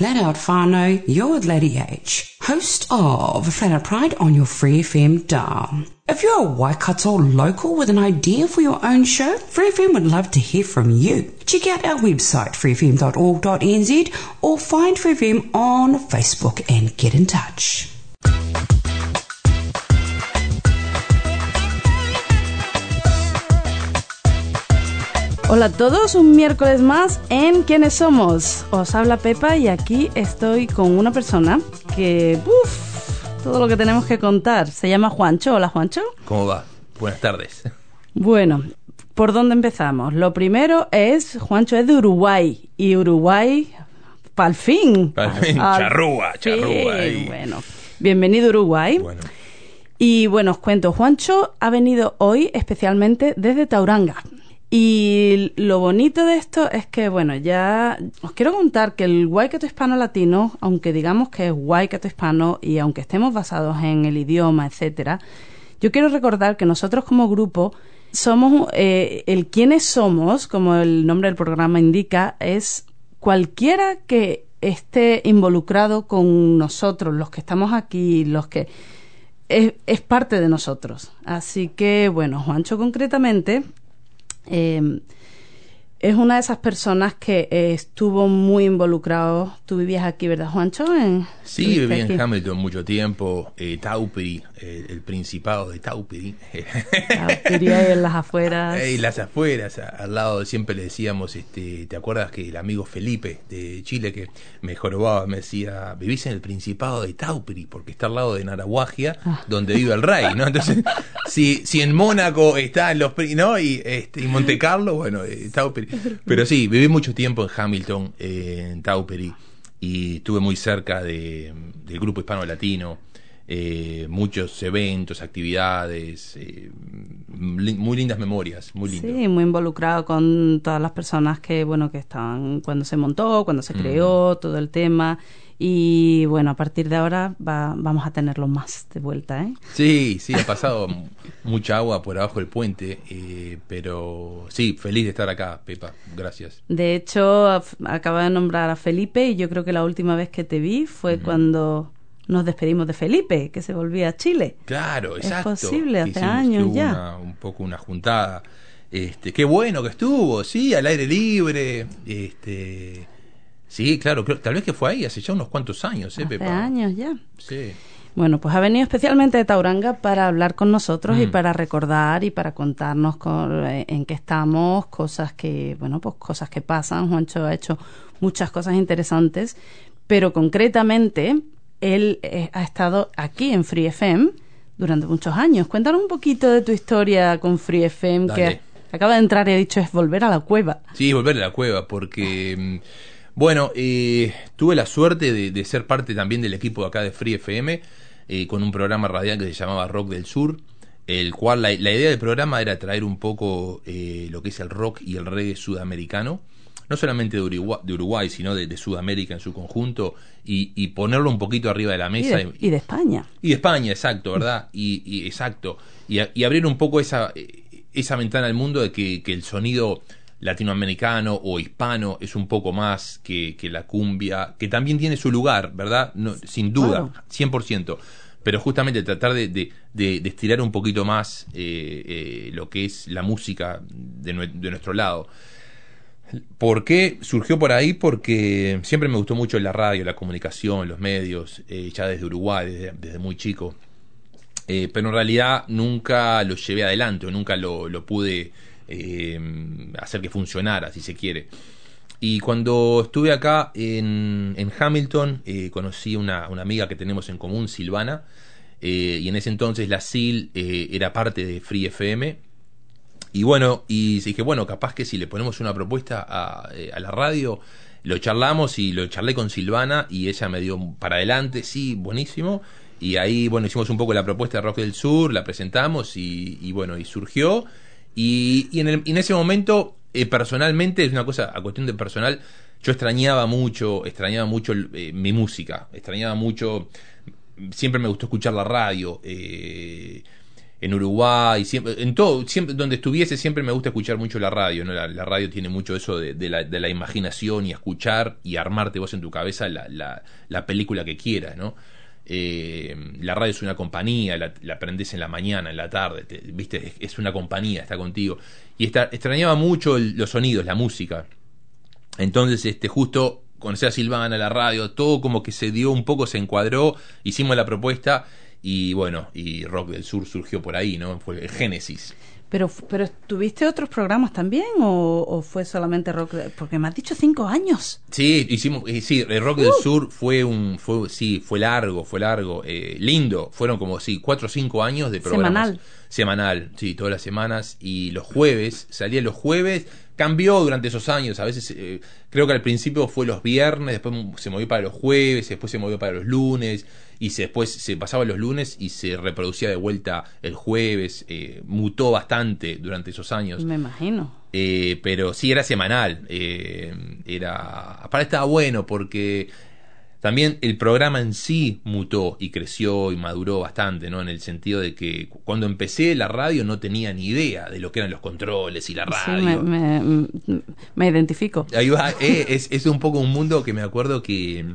Flat Out Whānau, you're Lady H, host of Flat Out Pride on your Free FM dial. If you're a Waikato local with an idea for your own show, Free FM would love to hear from you. Check out our website, freefm.org.nz, or find Free FM on Facebook and get in touch. Hola a todos, un miércoles más en ¿Quiénes somos? Os habla Pepa y aquí estoy con una persona que, uff, todo lo que tenemos que contar. Se llama Juancho. Hola Juancho. ¿Cómo va? Buenas tardes. Bueno, ¿por dónde empezamos? Lo primero es, Juancho es de Uruguay y Uruguay, pa'l fin. Pa'l fin, Al charrúa, charrúa, fin. ahí. Bueno, bienvenido a Uruguay. Bueno, Y bueno, os cuento, Juancho ha venido hoy especialmente desde Tauranga. Y lo bonito de esto es que, bueno, ya os quiero contar que el Waikato hispano latino, aunque digamos que es Waikato hispano y aunque estemos basados en el idioma, etcétera, yo quiero recordar que nosotros como grupo somos eh, el quienes somos, como el nombre del programa indica, es cualquiera que esté involucrado con nosotros, los que estamos aquí, los que es, es parte de nosotros. Así que, bueno, Juancho concretamente eh, es una de esas personas que eh, estuvo muy involucrado. Tú vivías aquí, ¿verdad, Juancho? En- sí, viví aquí. en Hamilton mucho tiempo, eh, Tauperi, eh, el principado de. Quería ir en las afueras. Y las afueras, a- al lado siempre le decíamos, este, ¿te acuerdas que el amigo Felipe de Chile que me jorobaba, me decía, vivís en el Principado de Tauperi, porque está al lado de Naraguagia, Ah. donde vive el rey, ¿no? Entonces, si, si en Mónaco está en los, ¿no? Y, este, y Monte Carlo, bueno, eh, Tauperi. Pero sí, viví mucho tiempo en Hamilton, eh, en Tauperi, y estuve muy cerca de, del grupo hispano-latino eh, muchos eventos, actividades, eh, li- muy lindas memorias, muy lindo. Sí, muy involucrado con todas las personas que, bueno, que estaban cuando se montó, cuando Mm. se creó, todo el tema. Y bueno, a partir de ahora va- vamos a tenerlo más de vuelta, ¿eh? Sí, sí, ha pasado mucha agua por abajo del puente, eh, pero sí, feliz de estar acá, Pepa, gracias. De hecho, acaba de nombrar a Felipe y yo creo que la última vez que te vi fue cuando nos despedimos de Felipe, que se volvía a Chile. Claro, Es exacto. posible, hace Hicimos- años ya. una- un poco una juntada. Este, qué bueno que estuvo, sí, al aire libre, este, sí, claro, creo, tal vez que fue ahí hace ya unos cuantos años, ¿eh, Hace Pepa? años ya. Sí. Bueno, pues ha venido especialmente de Tauranga para hablar con nosotros y Mm. para recordar y para contarnos con- eh, en qué estamos, cosas que, bueno, pues cosas que pasan. Juancho ha hecho muchas cosas interesantes, pero concretamente él eh, ha estado aquí en Free FM durante muchos años. Cuéntanos un poquito de tu historia con Free FM, Dale. que acaba de entrar y ha dicho es volver a la cueva. Sí, volver a la cueva, porque, mm, bueno, eh, tuve la suerte de, de ser parte también del equipo de acá de Free FM, eh, con un programa radial que se llamaba Rock del Sur, el cual la, la idea del programa era traer un poco eh, lo que es el rock y el reggae sudamericano, no solamente de Uruguay, de Uruguay sino de, de Sudamérica en su conjunto, y, y ponerlo un poquito arriba de la Y mesa. de, y de España. Y de España, exacto, ¿verdad? Y, y exacto. Y, abrir un poco esa, eh, esa ventana al mundo de que, que el sonido latinoamericano o hispano es un poco más que, que la cumbia, que también tiene su lugar, ¿verdad? No, sin duda, Claro. 100%. Pero justamente tratar de, de- de- de estirar un poquito más eh, eh, lo que es la música de, nue- de nuestro lado. ¿Por qué surgió por ahí? Porque siempre me gustó mucho la radio, la comunicación, los medios, eh, ya desde Uruguay, desde, desde muy chico. Eh, pero en realidad nunca lo llevé adelante, o nunca lo, lo pude eh, hacer que funcionara, si se quiere. Y cuando estuve acá en, en Hamilton, eh, conocí una, una amiga que tenemos en común, Silvana, eh, y en ese entonces la SIL eh, era parte de Free FM, y bueno, y dije, bueno, capaz que si le ponemos una propuesta a, la radio, lo charlamos y lo charlé con Silvana y ella me dio para adelante, sí, buenísimo. Y ahí, bueno, hicimos un poco la propuesta de Rock del Sur, la presentamos y bueno, y surgió. Y, y en, el- en ese momento, eh, personalmente, es una cosa, a cuestión de personal, yo extrañaba mucho, extrañaba mucho eh, mi música, extrañaba mucho, siempre me gustó escuchar la radio. Eh, en Uruguay, siempre, en todo, siempre, donde estuviese, siempre me gusta escuchar mucho la radio, ¿no? La, radio tiene mucho eso de, la, de, la, imaginación y escuchar y armarte vos en tu cabeza la, la, la película que quieras, ¿no? Eh, la radio es una compañía, la, aprendes en la mañana, en la tarde, viste, es, una compañía, está contigo. Y está, extrañaba mucho los sonidos, la música. Entonces, este, justo conocí a Silvana, la radio, todo como que se dio un poco, se encuadró, hicimos la propuesta y bueno, y Rock del Sur surgió por ahí, ¿no? Fue el Génesis. Pero, pero ¿tuviste otros programas también o, fue solamente Rock? porque me has dicho cinco años. Sí, hicimos, sí, el Rock del uh. Sur fue un, fue, sí, fue largo, fue largo, eh, lindo. Fueron como, sí, cuatro o cinco años de programa Semanal. Semanal, sí, todas las semanas. Y los jueves, salía los jueves, cambió durante esos años. A veces, eh, creo que al principio fue los viernes, después se movió para los jueves, después se movió para los lunes y después se pasaba los lunes y se reproducía de vuelta el jueves, eh, mutó bastante durante esos años. Me imagino. Eh, pero sí era semanal, eh, era, aparte estaba bueno porque también el programa en sí mutó y creció y maduró bastante, ¿no? En el sentido de que cuando empecé la radio no tenía ni idea de lo que eran los controles y la radio. Sí, me, identifico. Ahí es, es un poco un mundo que me acuerdo que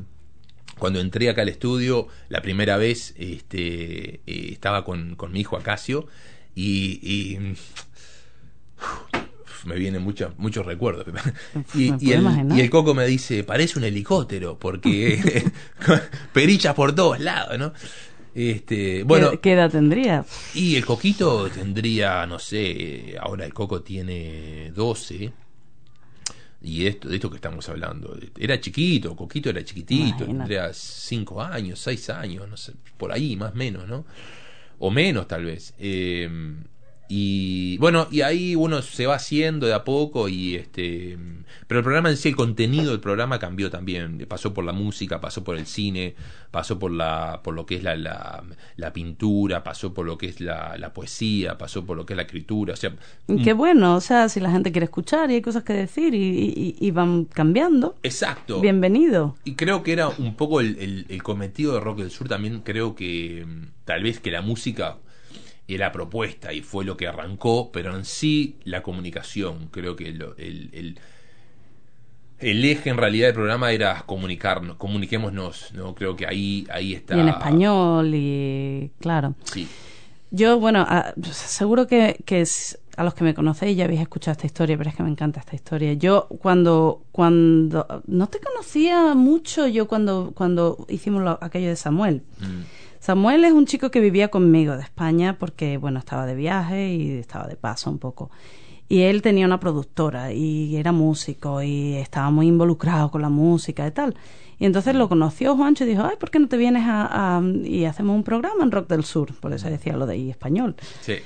cuando entré acá al estudio la primera vez este, eh, estaba con, con, mi hijo Acacio y, me vienen muchos muchos recuerdos. Y, y, el, y, el, coco me dice parece un helicóptero porque perichas por todos lados no este bueno. ¿Qué, edad tendría y el coquito tendría no sé ahora el coco tiene 12 y esto, de esto que estamos hablando, era chiquito, Coquito era chiquitito, tendría cinco años, seis años, no sé, por ahí más o menos, ¿no? O menos tal vez. Eh, y bueno, y ahí uno se va haciendo de a poco y este pero el programa en sí, el contenido del programa cambió también, pasó por la música, pasó por el cine, pasó por la por lo que es la, la, pintura, pasó por lo que es la, la, poesía, pasó por lo que es la escritura, o sea, qué bueno, o sea, si la gente quiere escuchar y hay cosas que decir y, y, van cambiando. Exacto. Bienvenido. Y creo que era un poco el, el, el cometido de Rock del Sur también creo que mm, tal vez que la música era propuesta y fue lo que arrancó, pero en sí la comunicación, creo que el, el, el, eje en realidad del programa era comunicarnos, comuniquémonos, ¿no? Creo que ahí, ahí está. Y en español y claro. Sí. Yo, bueno, seguro que, que es, a los que me conocéis ya habéis escuchado esta historia, pero es que me encanta esta historia. Yo cuando, cuando, no te conocía mucho yo cuando, cuando hicimos aquello de Samuel. Mm. Samuel es un chico que vivía conmigo de España porque, bueno, estaba de viaje y estaba de paso un poco. Y él tenía una productora y era músico y estaba muy involucrado con la música y tal. Y entonces lo conoció Juancho y dijo, ay, ¿por qué no te vienes a, y hacemos un programa en Rock del Sur? Por eso decía lo de ahí español. Sí.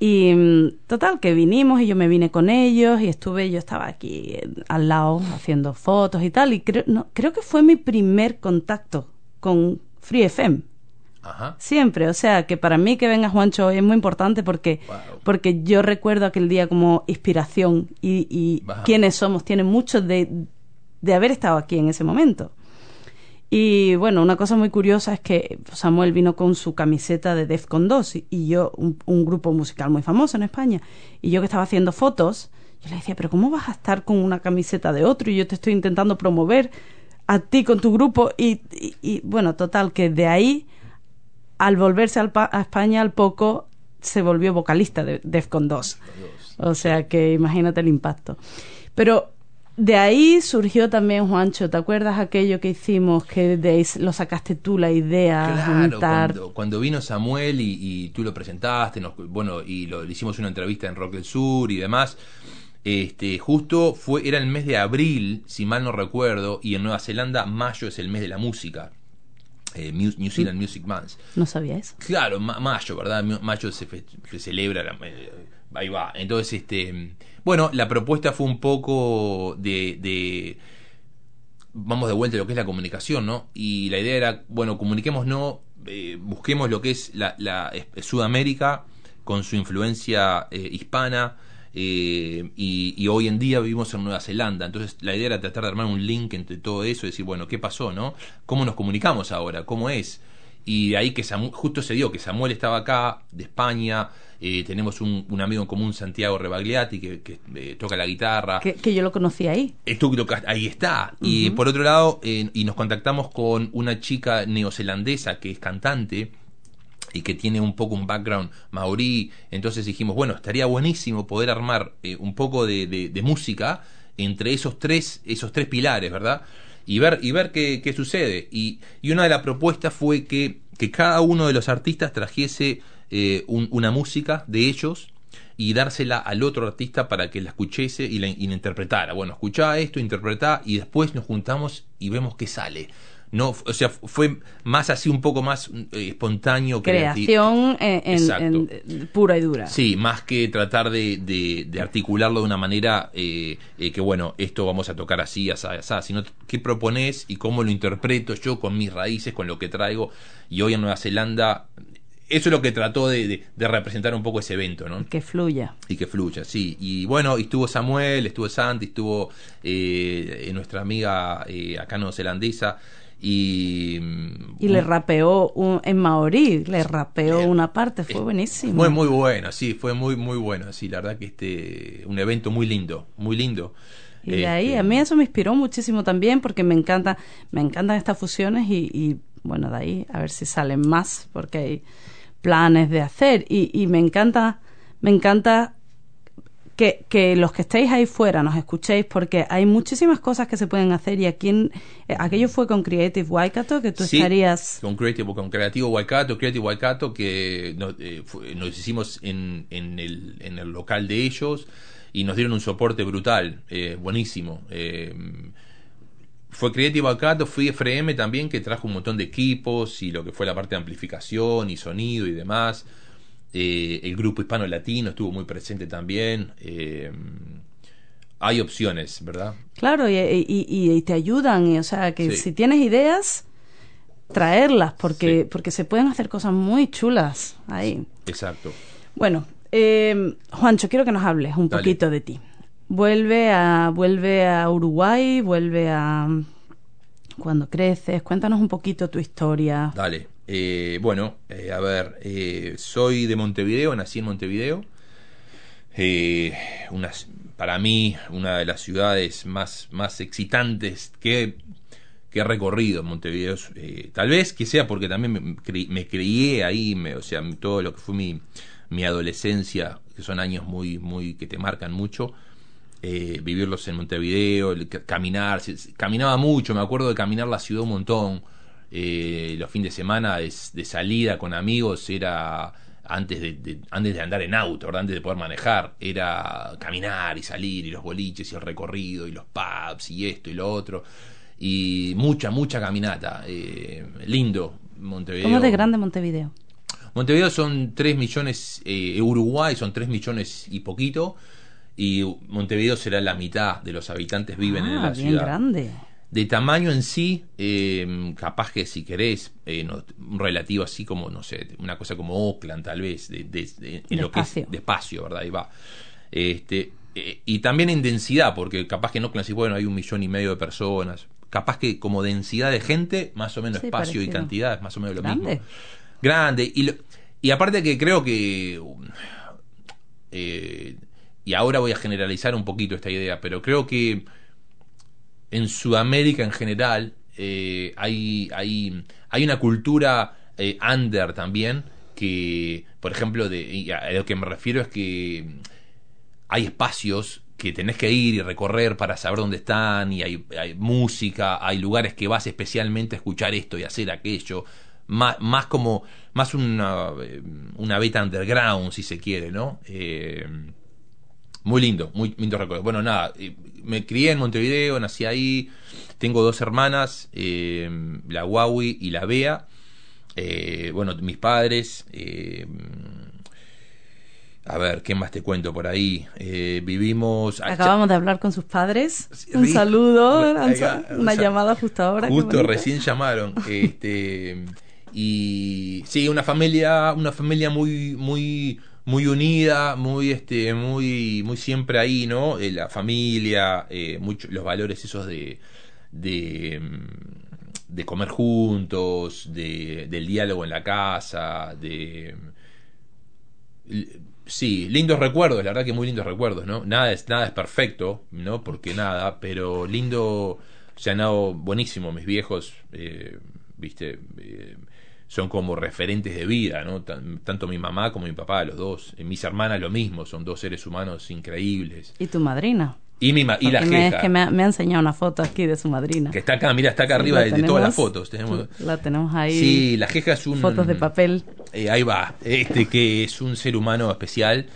Y mm, total, que vinimos y yo me vine con ellos y estuve, yo estaba aquí eh, al lado haciendo fotos y tal. Y creo, no, creo que fue mi primer contacto con Free FM. Siempre, o sea, que para mí que venga Juancho es muy importante porque, porque yo recuerdo aquel día como inspiración y, y quiénes somos, tiene mucho de, de haber estado aquí en ese momento. Y bueno, una cosa muy curiosa es que Samuel vino con su camiseta de Defcon 2 y, yo, un, un, grupo musical muy famoso en España, y yo que estaba haciendo fotos, yo le decía, pero ¿cómo vas a estar con una camiseta de otro? Y yo te estoy intentando promover a ti con tu grupo. Y, y, y bueno, total, que de ahí al volverse a España al poco se volvió vocalista de Defcon 2. O sea que imagínate el impacto. Pero de ahí surgió también, Juancho, ¿te acuerdas aquello que hicimos que de lo sacaste tú la idea? Claro, cuando, vino Samuel y, tú lo presentaste, bueno, y lo, le hicimos una entrevista en Rock del Sur y demás. Este, justo fue, era el mes de abril, si mal no recuerdo, y en Nueva Zelanda mayo es el mes de la música eh, New Zealand Music Month. No sabía eso. Claro, mayo, ¿verdad? Mayo se, celebra, eh, ahí va. Entonces, este, bueno, la propuesta fue un poco de, de, vamos de vuelta a lo que es la comunicación, ¿no? Y la idea era, bueno, comuniquemos, no, eh, busquemos lo que es la, la Sudamérica con su influencia hispana, eh, y, y, hoy en día vivimos en Nueva Zelanda. Entonces la idea era tratar de armar un link entre todo eso y decir, bueno, ¿qué pasó? no ¿Cómo nos comunicamos ahora? ¿Cómo es? Y de ahí que justo se dio que Samuel estaba acá, de España, eh, tenemos un, amigo en común, Santiago Rebagliati, que, eh, toca la guitarra. Que, yo lo conocí ahí. ahí está. Y por otro lado, y nos contactamos con una chica neozelandesa que es cantante, y que tiene un poco un background maorí. Entonces dijimos, bueno, estaría buenísimo poder armar eh, un poco de, de, música entre esos tres, esos tres pilares, ¿verdad? Y ver, y ver qué, qué sucede. Y, y, una de las propuestas fue que, que cada uno de los artistas trajese eh, una música de ellos y dársela al otro artista para que la escuchese y la, y la interpretara. Bueno, escuchá esto, interpretá y después nos juntamos y vemos qué sale no o sea fue más así un poco más eh, espontáneo creación en, pura y dura sí más que tratar de, de, articularlo de una manera eh, eh, que bueno esto vamos a tocar así así, así sino qué propones y cómo lo interpreto yo con mis raíces con lo que traigo y hoy en Nueva Zelanda eso es lo que trató de, representar un poco ese evento, ¿no? Que fluya. Y que fluya, sí. Y bueno, estuvo Samuel, estuvo Santi, estuvo nuestra amiga acá neozelandesa, y, y le rapeó en maorí, le rapeó una parte, fue buenísimo. Fue muy bueno, sí, fue muy, muy bueno, sí, la verdad que este, un evento muy lindo, muy lindo. Y de ahí, este, a mí eso me inspiró muchísimo también porque me encanta, me encantan estas fusiones y, y bueno, de ahí a ver si salen más porque hay planes de hacer y, y me encanta, me encanta que, que, los que estéis ahí fuera nos escuchéis porque hay muchísimas cosas que se pueden hacer y aquí en, eh, aquello fue con Creative Waikato que tú estarías con Creative con Creativo Waikato Creative Waikato que nos, eh, nos hicimos en, en, el, en el local de ellos y nos dieron un soporte brutal eh, buenísimo fue Creative Waikato fui FM también que trajo un montón de equipos y lo que fue la parte de amplificación y sonido y demás eh, el grupo hispano-latino estuvo muy presente también. Eh, hay opciones, ¿verdad? Claro, y, te ayudan, y, o sea, que si tienes ideas, traerlas, porque, porque se pueden hacer cosas muy chulas ahí. Exacto. Bueno, eh, Juancho, quiero que nos hables un poquito de ti. Vuelve a, vuelve a Uruguay, vuelve a... Cuando creces, cuéntanos un poquito tu historia. Dale. Eh, bueno, eh, a ver, eh, soy de Montevideo, nací en Montevideo. Una, para mí, una de las ciudades más, más excitantes que, que he recorrido en Montevideo. tal vez que sea porque también me, me crié ahí, o sea, todo lo que fue mi, mi adolescencia, que son años muy, muy que te marcan mucho. vivirlos en Montevideo, caminar, caminaba mucho, me acuerdo de caminar la ciudad un montón, eh, los fines de semana de, salida con amigos era antes de, antes de andar en auto, antes de poder manejar, era caminar y salir y los boliches y el recorrido y los pubs y esto y lo otro y mucha, mucha caminata. Eh, lindo Montevideo. ¿Cómo de grande Montevideo? Montevideo son 3 millones, eh, Uruguay son 3 millones y poquito, y Montevideo será la mitad de los habitantes viven en ah, la bien ciudad. grande. De tamaño en sí, eh, capaz que si querés, eh, un relativo así como, no sé, una cosa como Oakland tal vez, de, en lo que es de espacio, ¿verdad? Ahí va. Este, eh, y también en densidad, porque capaz que en Oakland sí, bueno, hay un millón y medio de personas. Capaz que como densidad de gente, más o menos espacio y cantidad es más o menos lo mismo. Grande. Y, y aparte que creo que... y ahora voy a generalizar un poquito esta idea, pero creo que en Sudamérica en general eh, hay, hay, hay una cultura eh, under también que, por ejemplo, de, a lo que me refiero es que hay espacios que tenés que ir y recorrer para saber dónde están y hay, hay música, hay lugares que vas especialmente a escuchar esto y hacer aquello, más, más como, más una, eh, una beta underground si se quiere, ¿no? Eh, muy lindo, muy lindo recuerdo. Bueno, nada, me crié en Montevideo, nací ahí, tengo dos hermanas, eh, la Huawei y la Bea. Eh, bueno, mis padres. Eh, a ver, ¿qué más te cuento por ahí? vivimos. Acabamos de hablar con sus padres. Un saludo, una llamada justo ahora. Justo recién llamaron. Este, y sí, una familia, una familia muy, muy muy unida, muy este, muy, muy siempre ahí, ¿no? Eh, la familia, eh, los valores esos de, de, mm, de comer juntos, de, del diálogo en la casa, de sí, lindos recuerdos, la verdad que muy lindos recuerdos, ¿no? Nada es, nada es perfecto, ¿no? Porque nada, pero lindo, se han dado buenísimo mis viejos, eh, viste, eh, son como referentes de vida, ¿no? tanto mi mamá como mi papá, los dos. mis hermanas lo mismo, son dos seres humanos increíbles. ¿Y tu madrina? Y, mi y la me, Es que me ha, enseñado una foto aquí de su madrina. Que está acá, mira, está acá arriba de, todas las fotos. Tenemos, la tenemos ahí. Sí, la jeja es un... Fotos de papel. Eh, ahí va, este que es un ser humano especial.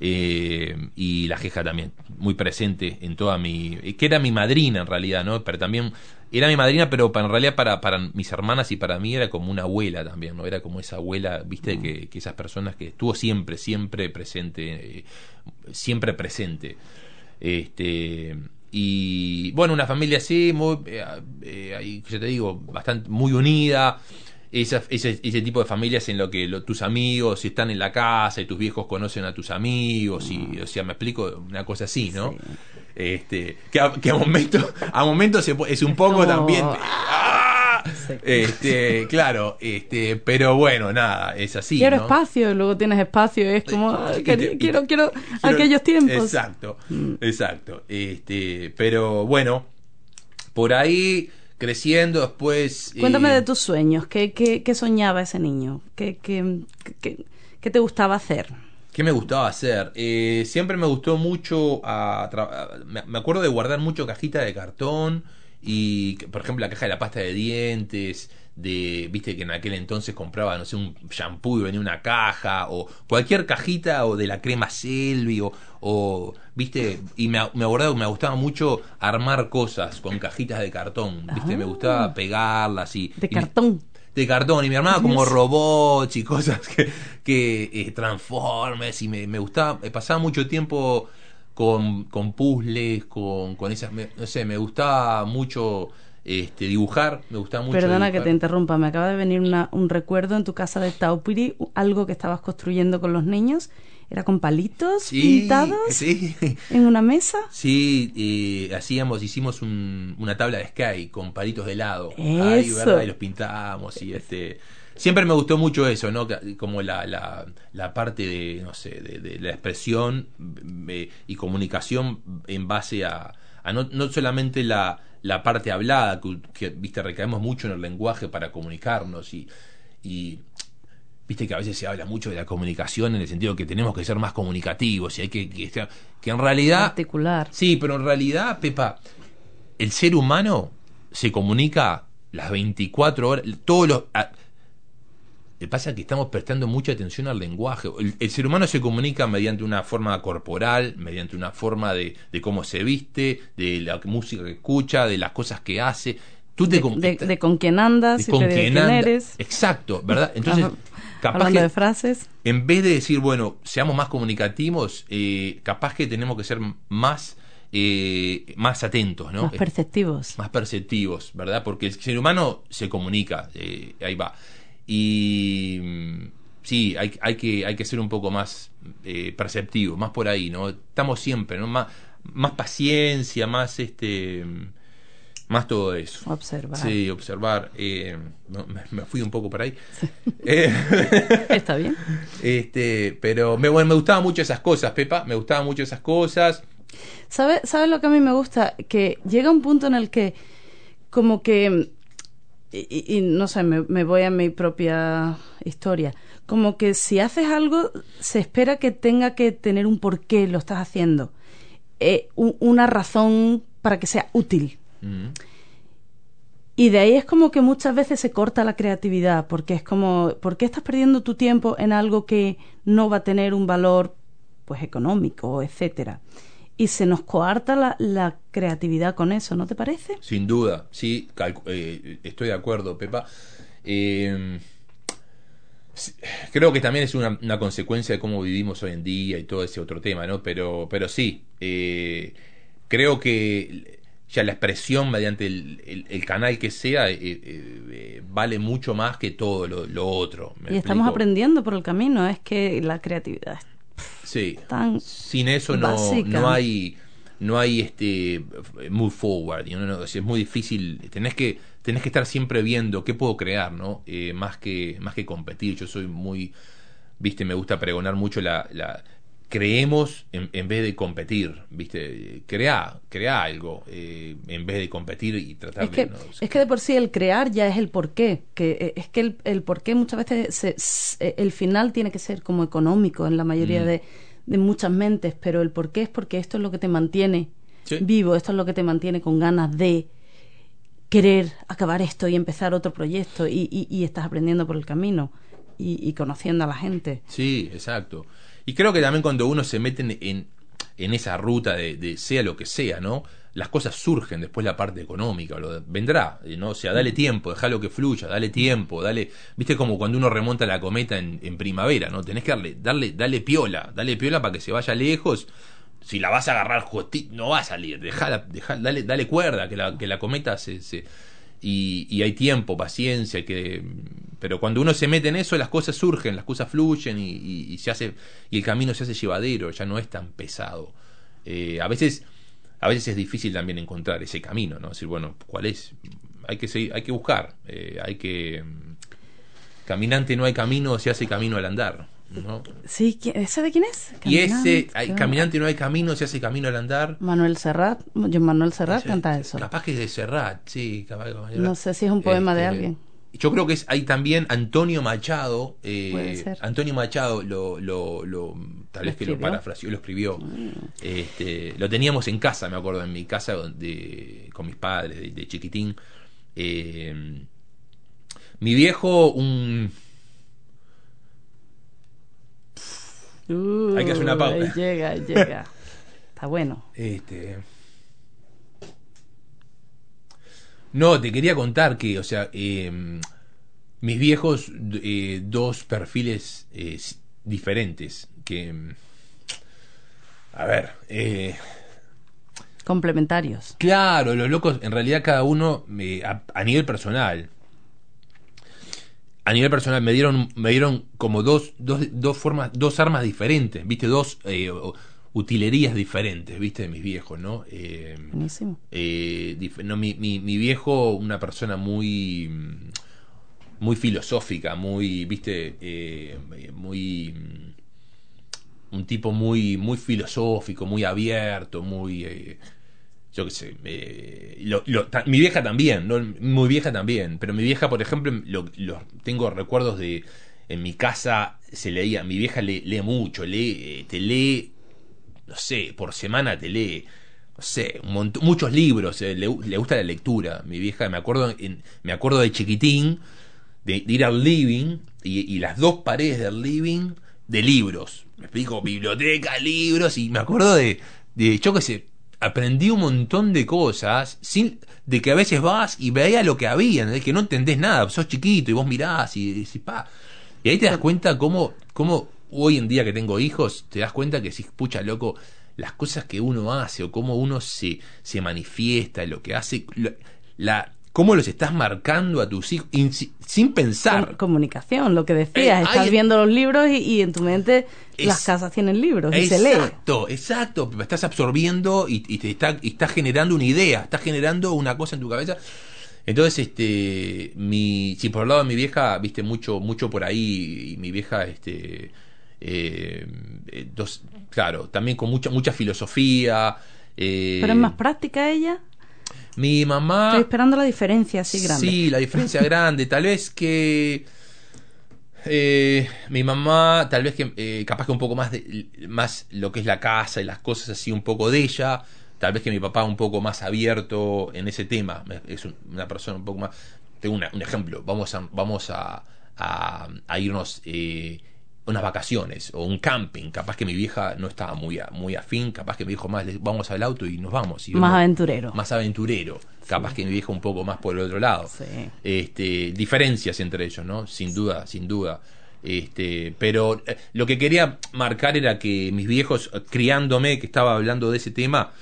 Eh, y la jeja también, muy presente en toda mi... que era mi madrina en realidad, ¿no? Pero también era mi madrina, pero en realidad para, para mis hermanas y para mí era como una abuela también, ¿no? Era como esa abuela, viste, mm. que, que esas personas que estuvo siempre, siempre presente, eh, siempre presente. Este, y bueno, una familia así, muy, eh, eh ya te digo, bastante, muy unida. Esa, ese, ese, tipo de familias en lo que tus amigos están en la casa y tus viejos conocen a tus amigos y o sea me explico una cosa así no este que a, que a momentos a momentos es un poco también ¡ah! este claro este pero bueno nada es así quiero espacio luego tienes espacio es como quiero, quiero, aquellos tiempos. Exacto mm. exacto este pero bueno por ahí creciendo después cuéntame de tus sueños. Qué, qué, qué soñaba ese niño qué, qué, qué te gustaba hacer ¿Qué me gustaba hacer? Eh, siempre me gustó mucho, a, me acuerdo de guardar mucho cajita de cartón y, por ejemplo, la caja de la pasta de dientes, de, viste que en aquel entonces compraba, no sé, un shampoo y venía una caja, o cualquier cajita, o de la crema Selvi, o, viste, y me, me acordaba me gustaba mucho armar cosas con cajitas de cartón, viste, me gustaba ah. pegarlas y... De cartón de cartón y mi hermana como robots y cosas que, que eh, transformes y me, me gustaba, me pasaba mucho tiempo con, con puzzles, con, con esas, no sé, me gustaba mucho este, dibujar, me gustaba mucho. Perdona que te interrumpa, me acaba de venir una, un recuerdo en tu casa de Taupiri, algo que estabas construyendo con los niños ¿Era con palitos pintados en una mesa? Sí, hacíamos, hicimos una tabla de sky con palitos de helado. Ahí, ¿verdad? Y los pintábamos y este... Siempre me gustó mucho eso, ¿no? Como la, la, la parte de, no sé, de, la expresión y comunicación en base a, no, no solamente la, la parte hablada, que, que, viste, recaemos mucho en el lenguaje para comunicarnos y, y viste que a veces se habla mucho de la comunicación en el sentido que tenemos que ser más comunicativos y hay que que, que en realidad articular. Sí pero en realidad Pepa el ser humano se comunica las 24 horas todos los pasa que estamos prestando mucha atención al lenguaje. El, ser humano se comunica mediante una forma corporal, mediante una forma de, de, cómo se viste, de la música que escucha, de las cosas que hace. Tú te de, de, con quién andas, de con quién, eres. Exacto, ¿verdad? Entonces, capaz que, de frases. En vez de decir, bueno, seamos más comunicativos, eh, capaz que tenemos que ser más, eh, más atentos, ¿no? Más perceptivos. Más perceptivos, ¿verdad? Porque el ser humano se comunica, eh, ahí va. Y mm, sí, hay, hay, que, hay que ser un poco más perceptivo, más por ahí, ¿no? Estamos siempre, ¿no? Más, más paciencia, más este más todo eso. Observar. Sí, observar. Eh, me, fui un poco por ahí. Eh, Está bien. Este, pero me, bueno, me gustaban mucho esas cosas, Pepa. Me gustaban mucho esas cosas. ¿Sabes sabe lo que a mí me gusta? Que llega un punto en el que, como que. Y, no sé, me, voy a mi propia historia. Como que si haces algo, se espera que tenga que tener un porqué lo estás haciendo. Eh, una razón para que sea útil. Y de ahí es como que muchas veces se corta la creatividad, porque es como, ¿por qué estás perdiendo tu tiempo en algo que no va a tener un valor pues económico, etcétera? Y se nos coarta la, creatividad con eso, ¿no te parece? Sin duda, sí, eh, estoy de acuerdo, Pepa. Eh, creo que también es una, consecuencia de cómo vivimos hoy en día y todo ese otro tema, ¿no? Pero, pero sí, eh, creo que ya la expresión mediante el, canal que sea eh, eh, vale mucho más que todo lo, otro. y estamos aprendiendo por el camino, es que la creatividad Sí. tan Sin eso no, básica. no hay no hay este move forward you know, es muy difícil tenés que tenés que estar siempre viendo qué puedo crear no Eh, más que más que competir yo soy muy viste me gusta pregonar mucho la, la creemos en, en vez de competir viste crea crea algo eh, en vez de competir y tratar Es que, de no, es que de por sí el crear ya es el porqué, que eh, es que el, el porqué muchas veces se- se- el final tiene que ser como económico en la mayoría Mm. de, de muchas mentes, pero el porqué es porque esto es lo que te mantiene Sí. vivo, esto es lo que te mantiene con ganas de querer acabar esto y empezar otro proyecto y, y- y estás aprendiendo por el camino y, y conociendo a la gente. Sí, exacto. Y creo que también cuando uno se mete en, en, esa ruta de, sea lo que sea, ¿no? Las cosas surgen después la parte económica, lo vendrá, ¿no? O sea, dale tiempo, déjalo que fluya, dale tiempo, dale, viste como cuando uno remonta la cometa en, en primavera, ¿no? Tenés que darle, darle, darle piola, dale piola para que se vaya lejos. Si la vas a agarrar no va a salir, dejala, dejala- dale, dale cuerda, que la, que la cometa se, se y, y hay tiempo, paciencia, que pero cuando uno se mete en eso las cosas surgen, las cosas fluyen y, se hace y el camino se hace llevadero, ya no es tan pesado. Eh, a veces a veces es difícil también encontrar ese camino, no decir bueno cuál es, hay que seguir, hay que buscar, eh, hay que caminante no hay camino, se hace camino al andar, ¿no? Sí, ¿qui- ¿ese de quién es? Y ese Caminante, hay, caminante no hay camino, se hace camino al andar. Manuel Serrat, yo Manuel Serrat canta eso. Capaz que es de Serrat, sí, capaz que- No sé si es un poema de Este, alguien. Yo creo que es hay también Antonio Machado. eh, Puede ser. Antonio Machado lo, lo, lo- tal ¿Lo vez que lo parafraseó, lo escribió. Este, lo teníamos en casa, me acuerdo, en mi casa de, con mis padres de, de chiquitín. Eh, mi viejo, un Hay que hacer una Uh, pausa. ahí llega, ahí llega. Está bueno. Este. No, te quería contar que, o sea, eh, mis viejos, eh, dos perfiles eh, diferentes. Que. mm, A ver, eh, Complementarios. Claro, los locos, en realidad cada uno, a, a nivel personal, a nivel personal me dieron, me dieron como dos, dos, dos formas, dos armas diferentes, viste, dos eh, utilerías diferentes, viste, de mis viejos, ¿no? Eh, Buenísimo. eh, no, mi, mi, mi viejo, una persona muy muy filosófica, muy, viste, eh, muy un tipo muy muy filosófico, muy abierto, muy yo qué sé, mi vieja también, ¿no? muy vieja también, pero mi vieja, por ejemplo, lo, lo- tengo recuerdos de en mi casa se leía, mi vieja lee, lee mucho, lee, eh, te lee, no sé, por semana te lee, no sé, un montón- muchos libros, eh, le, gusta la lectura, mi vieja, me acuerdo, me acuerdo de chiquitín, de, de ir al living y, y las dos paredes del living de libros. Me explico, biblioteca, libros, y me acuerdo de, de yo qué sé, aprendí un montón de cosas, sin, de que a veces vas y veías lo que había, de que no entendés nada, sos chiquito y vos mirás y decís, pa. Y ahí te das cuenta cómo, cómo hoy en día que tengo hijos, te das cuenta que si pucha loco, las cosas que uno hace o cómo uno se, se manifiesta, lo que hace, lo- la, cómo los estás marcando a tus hijos in- sin pensar. Com- comunicación, lo que decías. Eh, Estás hay- viendo los libros y, y en tu mente Es- las casas tienen libros y se lee. Exacto, exacto. Estás absorbiendo y, y te está, y estás generando una idea, estás generando una cosa en tu cabeza. Entonces, este, mi, si por el lado de mi vieja, viste mucho, mucho por ahí, y mi vieja, este, eh, dos, claro, también con mucha, mucha filosofía. eh, Pero es más práctica ella. Mi mamá. Estoy esperando la diferencia así grande. Sí, la diferencia grande. Tal vez que eh, mi mamá, tal vez que eh, capaz que un poco más de más lo que es la casa y las cosas así un poco de ella. Tal vez que mi papá un poco más abierto en ese tema. Es un- una persona un poco más. Tengo una- un ejemplo. Vamos a vamos a, a, a irnos eh, unas vacaciones o un camping. Capaz que mi vieja no estaba muy a- muy afín. Capaz que me dijo más "Le- vamos al auto y nos vamos. Y Más aventurero. más aventurero. Capaz que mi vieja un poco más por el otro lado. Sí. Este, diferencias entre ellos, ¿no? Sin duda, sin duda. Este, pero eh, lo que quería marcar era que mis viejos, eh, criándome, que estaba hablando de ese tema,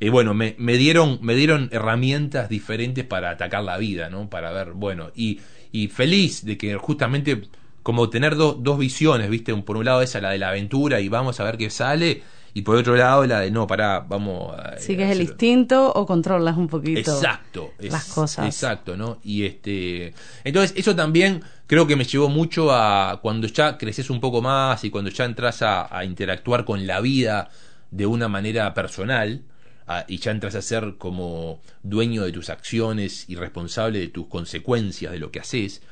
eh, bueno, me, me dieron, me dieron herramientas diferentes para atacar la vida, ¿no? Para ver, bueno, y, y feliz de que justamente como tener do- dos visiones, ¿viste? Un- Por un lado esa, la de la aventura y vamos a ver qué sale, y por otro lado la de, no, pará, vamos a... ¿Sigues el hacer- instinto o controlas un poquito Exacto, las es- cosas? Exacto, ¿no? Y este, entonces eso también creo que me llevó mucho a cuando ya creces un poco más y cuando ya entras a, a interactuar con la vida de una manera personal a- y ya entras a ser como dueño de tus acciones y responsable de tus consecuencias de lo que haces.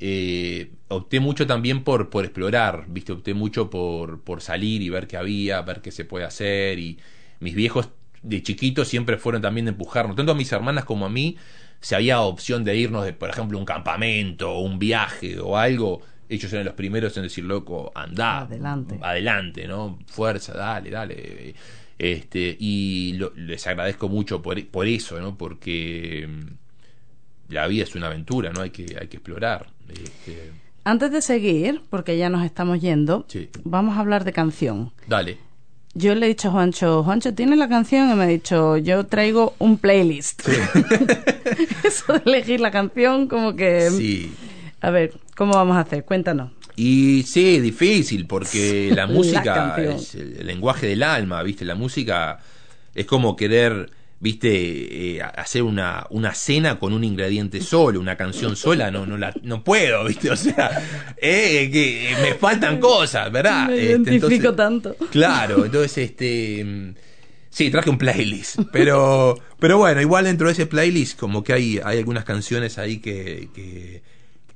Eh, opté mucho también por, por explorar, ¿viste? Opté mucho por, por salir y ver qué había, ver qué se puede hacer. Y mis viejos de chiquitos siempre fueron también de empujarnos, tanto a mis hermanas como a mí. Si había opción de irnos, de, por ejemplo, un campamento o un viaje o algo, ellos eran los primeros en decir, loco, andá, Adelante. adelante, ¿no? Fuerza, dale, dale. Este, y lo- les agradezco mucho por, por eso, ¿no? Porque mm, la vida es una aventura, ¿no? Hay que, hay que explorar. Este, Antes de seguir, porque ya nos estamos yendo, Sí. vamos a hablar de canción. dale. Yo le he dicho a Juancho, Juancho, ¿tienes la canción? Y me ha dicho, yo traigo un playlist. Eso de elegir la canción, como que... Sí. A ver, ¿cómo vamos a hacer? Cuéntanos. Y sí, difícil, porque la música es el lenguaje del alma, ¿viste? La música es como querer, ¿viste? Eh, hacer una, una cena con un ingrediente solo, una canción sola, no, no, la, no puedo, ¿viste? O sea, eh, que eh, me faltan cosas, ¿verdad? Me Este, identifico entonces- tanto. Claro, entonces, este... mm, Sí, traje un playlist, pero, pero bueno, igual dentro de ese playlist como que hay, hay algunas canciones ahí que... que,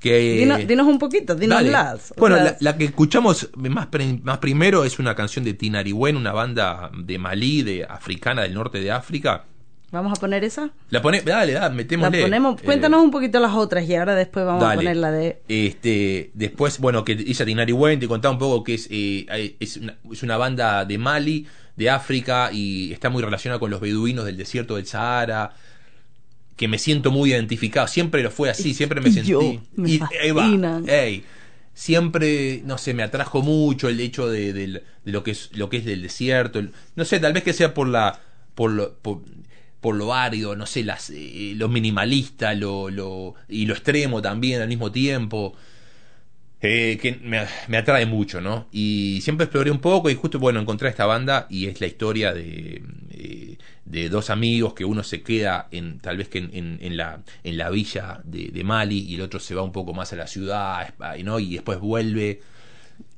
que Dinos, dinos un poquito, Dale. dinoslas. Bueno, la, la que escuchamos más, más primero es una canción de Tinariwen, una banda de Malí, de africana del norte de África. ¿Vamos a poner esa? La pone, dale, dale, La metémosle. ponemos, Eh, cuéntanos un poquito las otras y ahora después vamos a poner la de... Este, después, bueno, que hice Tinariwen, te contaba un poco que es, eh, es, una, es una banda de Mali, de África, y está muy relacionada con los beduinos del desierto del Sahara. Que me siento muy identificado, siempre lo fue así, siempre me sentí. yo, me y ahí va, fascinan. ey, siempre, no sé, me atrajo mucho el hecho de, del- de lo que es lo que es del desierto. no sé, tal vez que sea por la por lo, por, por lo árido, no sé, las, eh, lo minimalista, lo, lo y lo extremo también al mismo tiempo. eh, que me, me atrae mucho, ¿no? Y siempre exploré un poco y justo, bueno, encontré esta banda y es la historia de, eh, de dos amigos que uno se queda en tal vez que en, en- en la, en la villa de, de Mali y el otro se va un poco más a la ciudad, ¿no? Y después vuelve.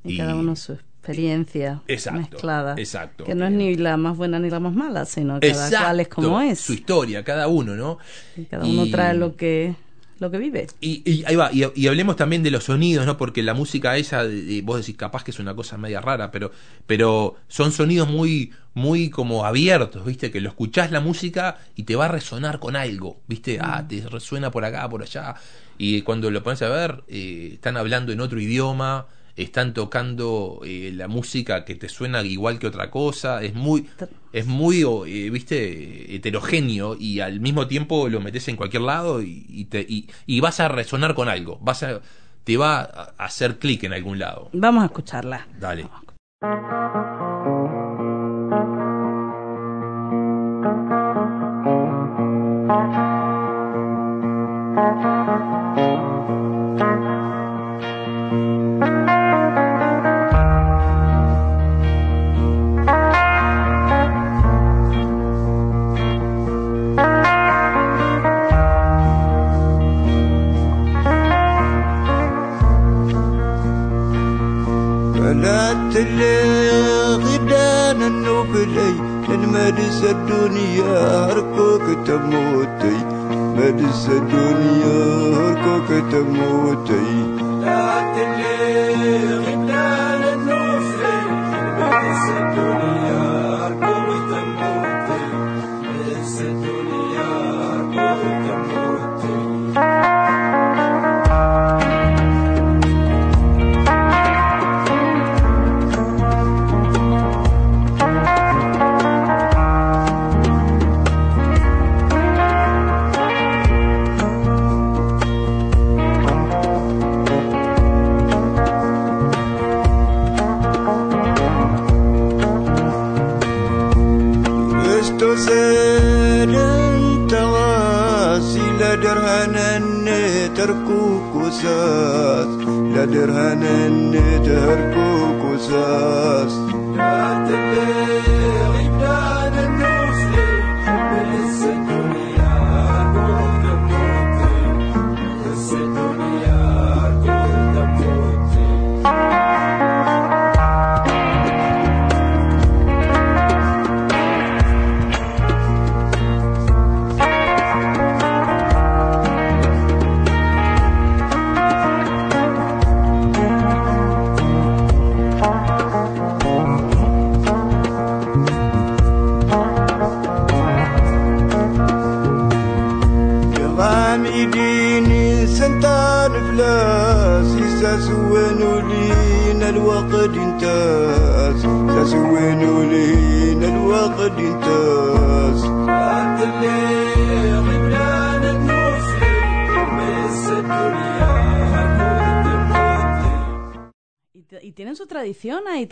Y, cada uno su experiencia Exacto, mezclada. exacto. Que no es ni la más buena ni la más mala, sino cada cual es como es. Su historia, cada uno, ¿no? Y cada uno Y- trae lo que, lo que vive. Y, y ahí va, y, y hablemos también de los sonidos, ¿no? Porque la música esa, vos decís capaz que es una cosa media rara, pero, pero son sonidos muy, muy como abiertos, ¿viste? Que lo escuchás la música y te va a resonar con algo, ¿viste? Ah, te resuena por acá, por allá. Y cuando lo pones a ver, eh, están hablando en otro idioma, están tocando eh, la música que te suena igual que otra cosa, es muy, es muy, eh, viste, heterogéneo y al mismo tiempo lo metes en cualquier lado y, te, y, vas a resonar con algo, vas a, te va a hacer clic en algún lado. Vamos a escucharla. Dale. Vamos. اللي غدان النوبلي لن مدس الدنيا هركوك تموتي مدس الدنيا هركوك تموتي طلعت اللي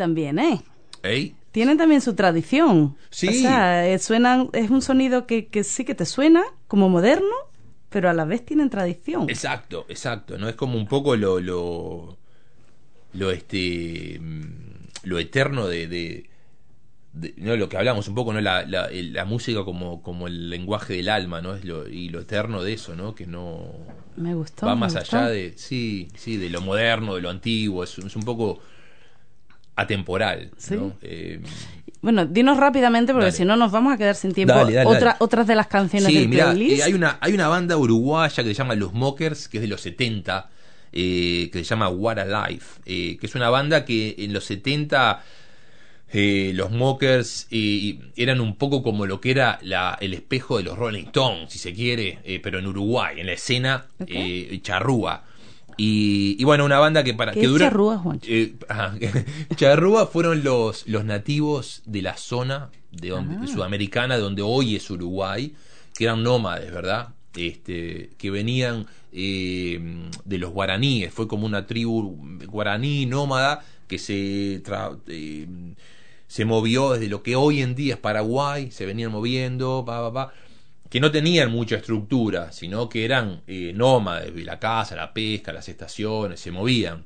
también, ¿eh? ¿Ey? Tienen también su tradición. Sí. O sea, eh, suenan, es un sonido que, que sí que te suena como moderno, pero a la vez tienen tradición. Exacto, exacto, ¿no? Es como un poco lo, lo, lo este, mm, lo eterno de, de, de- ¿no? Lo que hablamos un poco, ¿no? La, la, música como, como el lenguaje del alma, ¿no? Es lo, y lo eterno de eso, ¿no? Que no Me gustó. va me más gustó. allá de, sí, sí, de lo moderno, de lo antiguo, es, es un poco atemporal, Sí. ¿no? Eh, Bueno, dinos rápidamente porque si no nos vamos a quedar sin tiempo. Dale, dale, Otra, dale. Otras de las canciones Sí, del playlist. hay una hay una banda uruguaya que se llama Los Mockers, que es de los 70, eh, que se llama What a Life, eh, que es una banda que en los 70 eh, los Mockers eh, eran un poco como lo que era la, el espejo de los Rolling Stones, si se quiere, eh, pero en Uruguay, en la escena Ok. eh, charrúa. Y, y bueno, una banda que para ¿Qué que dura charrúa, Juancho? eh, ajá. Charrúa fueron los, los nativos de la zona de, donde, Ah. de sudamericana, donde hoy es Uruguay, que eran nómades, ¿verdad? Este, que venían eh, de los guaraníes, fue como una tribu guaraní nómada que se, tra- eh, se movió desde lo que hoy en día es Paraguay, se venían moviendo, pa, pa, pa, que no tenían mucha estructura, sino que eran eh, nómades, de la caza, la pesca, las estaciones, se movían.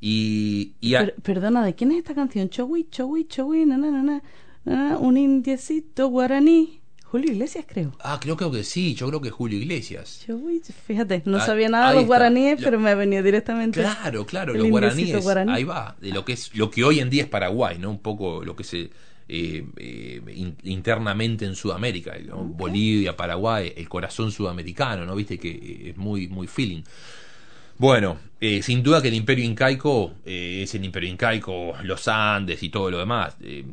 Y, y a- Per- perdona, ¿de quién es esta canción? Chowi, chowi, chowi, na, na, na, na, un indiecito guaraní. Julio Iglesias, creo. Ah, creo, creo que sí, yo creo que Julio Iglesias. Chowi, fíjate, no Ah, sabía nada de los guaraníes, Lo- pero me ha venido directamente. Claro, claro, los guaraníes, guaraní. ahí va, de lo que es lo que hoy en día es Paraguay, ¿no? Un poco lo que se eh, eh, in- internamente en Sudamérica, ¿no? Bolivia, Paraguay, el corazón sudamericano, ¿no? Viste que eh, es muy muy feeling. Bueno, eh, sin duda que el imperio incaico eh, es el imperio incaico, los Andes y todo lo demás, eh,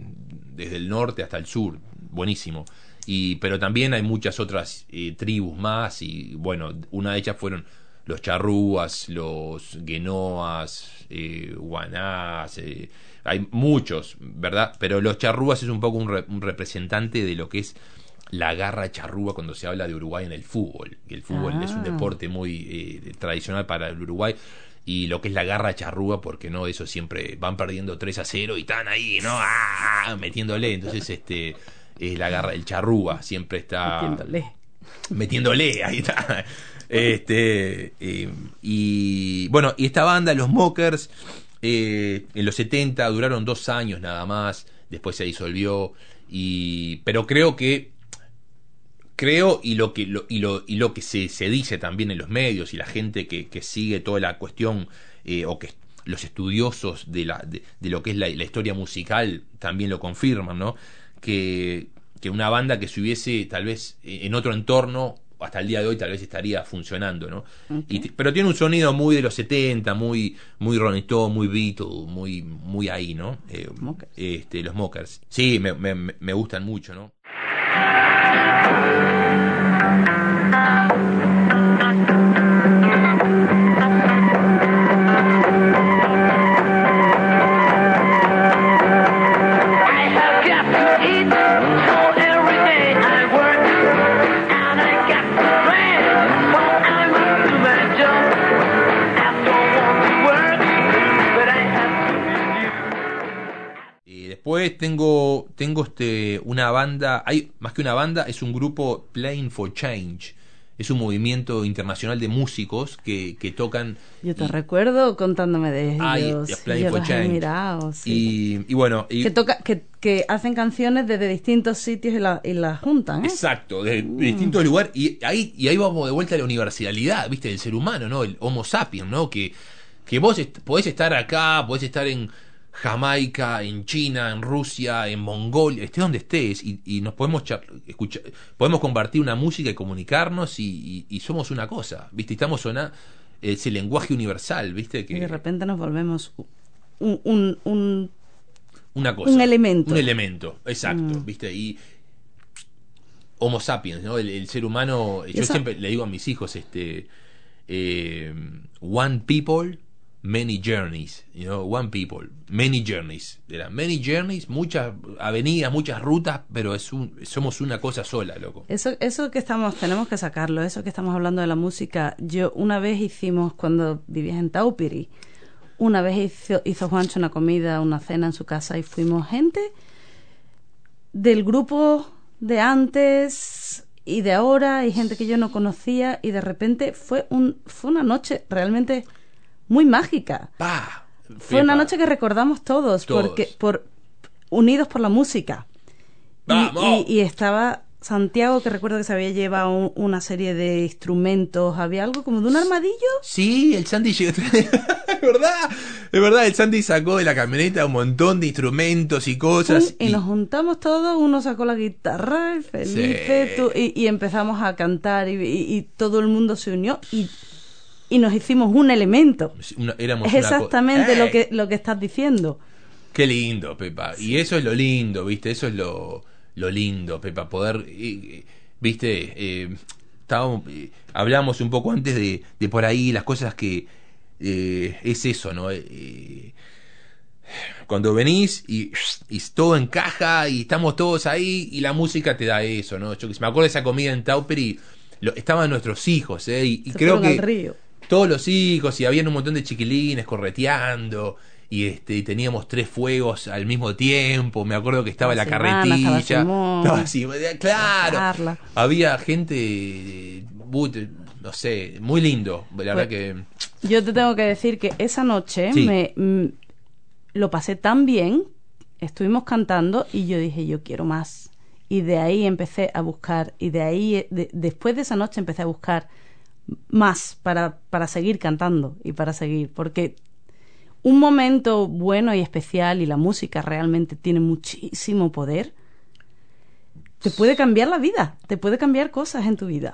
desde el norte hasta el sur, buenísimo. Y, pero también hay muchas otras eh, tribus más y bueno, una de ellas fueron los charrúas, los guenoas, eh, guanás, eh, hay muchos, ¿verdad? Pero los charrúas es un poco un, re- un representante de lo que es la garra charrúa cuando se habla de Uruguay en el fútbol. El fútbol Ah. es un deporte muy eh, tradicional para el Uruguay. Y lo que es la garra charrúa, porque no, eso siempre van perdiendo 3 a 0 y están ahí, ¿no? ¡Ah! metiéndole. Entonces, este es la garra, el charrúa siempre está Metiéndole. metiéndole, ahí está. Este, eh, y bueno, y esta banda, los Mockers, eh, en los 70 duraron dos años nada más, después se disolvió, y, pero creo que, creo, y lo que, lo, y lo, y lo que se, se dice también en los medios, y la gente que, que sigue toda la cuestión, eh, o que los estudiosos de, la, de, lo que es la, historia musical también lo confirman, ¿no? Que, que una banda que se hubiese tal vez eh, en otro entorno hasta el día de hoy tal vez estaría funcionando, ¿no? Y pero tiene un sonido muy de los 70, muy muy Stone, muy Beatles, muy muy ahí, ¿no? Eh, Mockers. este, los Mockers. Sí, me, me, me gustan mucho, ¿no? Después tengo, tengo este, una banda, hay más que una banda, es un grupo Playing for Change. es un movimiento internacional de músicos que, que tocan. Yo te y- recuerdo contándome de Ay, ellos. y Applying yo for Change. mirado, sí. y, y bueno, y- que, toca, que, que hacen canciones desde distintos sitios y, la- y las juntan, ¿eh? Exacto, de, de distintos lugares. Y ahí, y ahí vamos de vuelta a la universalidad, ¿viste? Del ser humano, ¿no? El Homo sapiens, ¿no? Que, que vos est- podés estar acá, podés estar en Jamaica, en China, en Rusia, en Mongolia, estés donde estés, y, y nos podemos char- escuchar, podemos compartir una música y comunicarnos y, y- y somos una cosa, ¿viste? Estamos sonando ese lenguaje universal, ¿viste? Que Y de repente nos volvemos un, un, un- una cosa. Un elemento. Un elemento, exacto, Mm. ¿viste? Y Homo sapiens, ¿no? El, el ser humano, yo siempre le digo a mis hijos, este, eh, one people, many journeys, you know, one people, many journeys. Era many journeys, muchas avenidas, muchas rutas, pero es un, somos una cosa sola, loco. Eso, eso que estamos, tenemos que sacarlo, eso que estamos hablando de la música. Yo una vez hicimos, cuando vivías en Taupiri, una vez hizo, hizo Juancho una comida, una cena en su casa y fuimos gente del grupo de antes y de ahora y gente que yo no conocía y de repente fue un fue una noche realmente muy mágica. ¡Pa! Fue una noche que recordamos todos, Todos. porque por unidos por la música. Y- ¡Vamos! Y, y estaba Santiago, que recuerdo que se había llevado un- una serie de instrumentos, había algo como de un armadillo. Sí, el Sandy llegó. es verdad, es verdad, el Sandy sacó de la camioneta un montón de instrumentos y cosas. Y, nos juntamos todos, uno sacó la guitarra, y Felipe, Sí. tú- y, y empezamos a cantar y todo el mundo se unió y, y nos hicimos un elemento. una- éramos Es una exactamente lo que, lo que estás diciendo. Qué lindo, Pepa. Y eso es lo lindo, ¿viste? Eso es lo, lo lindo, Pepa. Poder, eh, eh, ¿viste? Eh, estábamos, eh, hablamos un poco antes de, de por ahí las cosas que eh, es eso, ¿no? Eh, eh, cuando venís y, y todo encaja y estamos todos ahí y la música te da eso, ¿no? Yo me acuerdo de esa comida en Tauperi, estaban nuestros hijos, ¿eh? Y, creo que al río. Todos los hijos y habían un montón de chiquilines correteando y este y teníamos tres fuegos al mismo tiempo me acuerdo que estaba la Silvana, carretilla estaba así, claro Carla. había gente eh, but- no sé muy lindo la verdad que Yo te tengo que decir que esa noche Sí. me mm, lo pasé tan bien, estuvimos cantando y yo dije, yo quiero más. Y de ahí empecé a buscar, y de ahí, eh, de- después de esa noche empecé a buscar más para, para seguir cantando y para seguir, porque un momento bueno y especial y la música realmente tiene muchísimo poder, te puede cambiar la vida, te puede cambiar cosas en tu vida.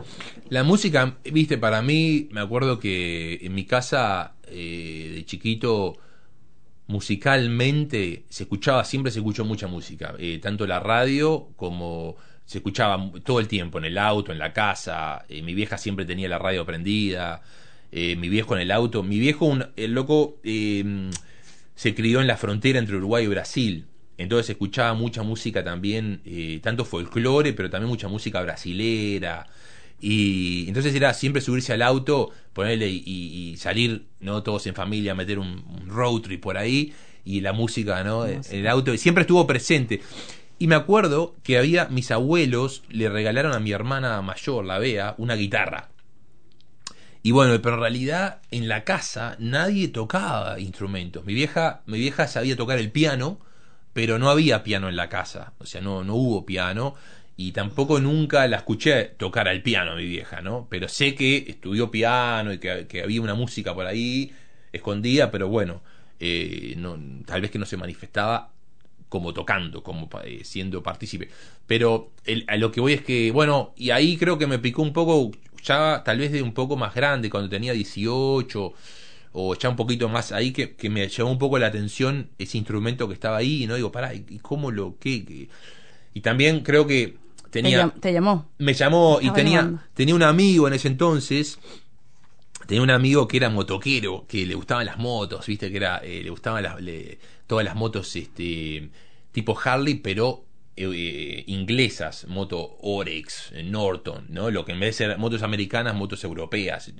La música, viste, para mí, me acuerdo que en mi casa eh, de chiquito, musicalmente, se escuchaba, siempre se escuchó mucha música, eh, tanto la radio como se escuchaba todo el tiempo, en el auto, en la casa, eh, mi vieja siempre tenía la radio prendida, eh, mi viejo en el auto, mi viejo, un- el loco, eh, se crió en la frontera entre Uruguay y Brasil. Entonces escuchaba mucha música también, eh, tanto folclore, pero también mucha música brasilera. Y entonces era siempre subirse al auto, ponerle y, y- y salir, ¿no? Todos en familia, meter un, un road trip por ahí y la música, ¿no? En el auto, siempre estuvo presente. Y me acuerdo que había, mis abuelos le regalaron a mi hermana mayor, la Bea, una guitarra. Y bueno, pero en realidad en la casa nadie tocaba instrumentos. Mi vieja, mi vieja sabía tocar el piano, pero no había piano en la casa. O sea, no, no hubo piano. Y tampoco nunca la escuché tocar al piano, mi vieja, ¿no? Pero sé que estudió piano y que, que había una música por ahí escondida, pero bueno, eh, no, tal vez que no se manifestaba como tocando, como eh, siendo partícipe. Pero el- a lo que voy es que, bueno, y ahí creo que me picó un poco, ya tal vez de un poco más grande, cuando tenía 18 o ya un poquito más ahí, que, que me llamó un poco la atención ese instrumento que estaba ahí, y no digo, pará, ¿y cómo lo qué? qué? Y también creo que Te, tenía te llamó. me llamó y tenía, tenía un amigo en ese entonces tenía un amigo que era motoquero que le gustaban las motos viste que era eh, le gustaban las, le- todas las motos este tipo Harley pero eh, eh, inglesas moto Orex Norton no lo que en vez de ser motos americanas motos europeas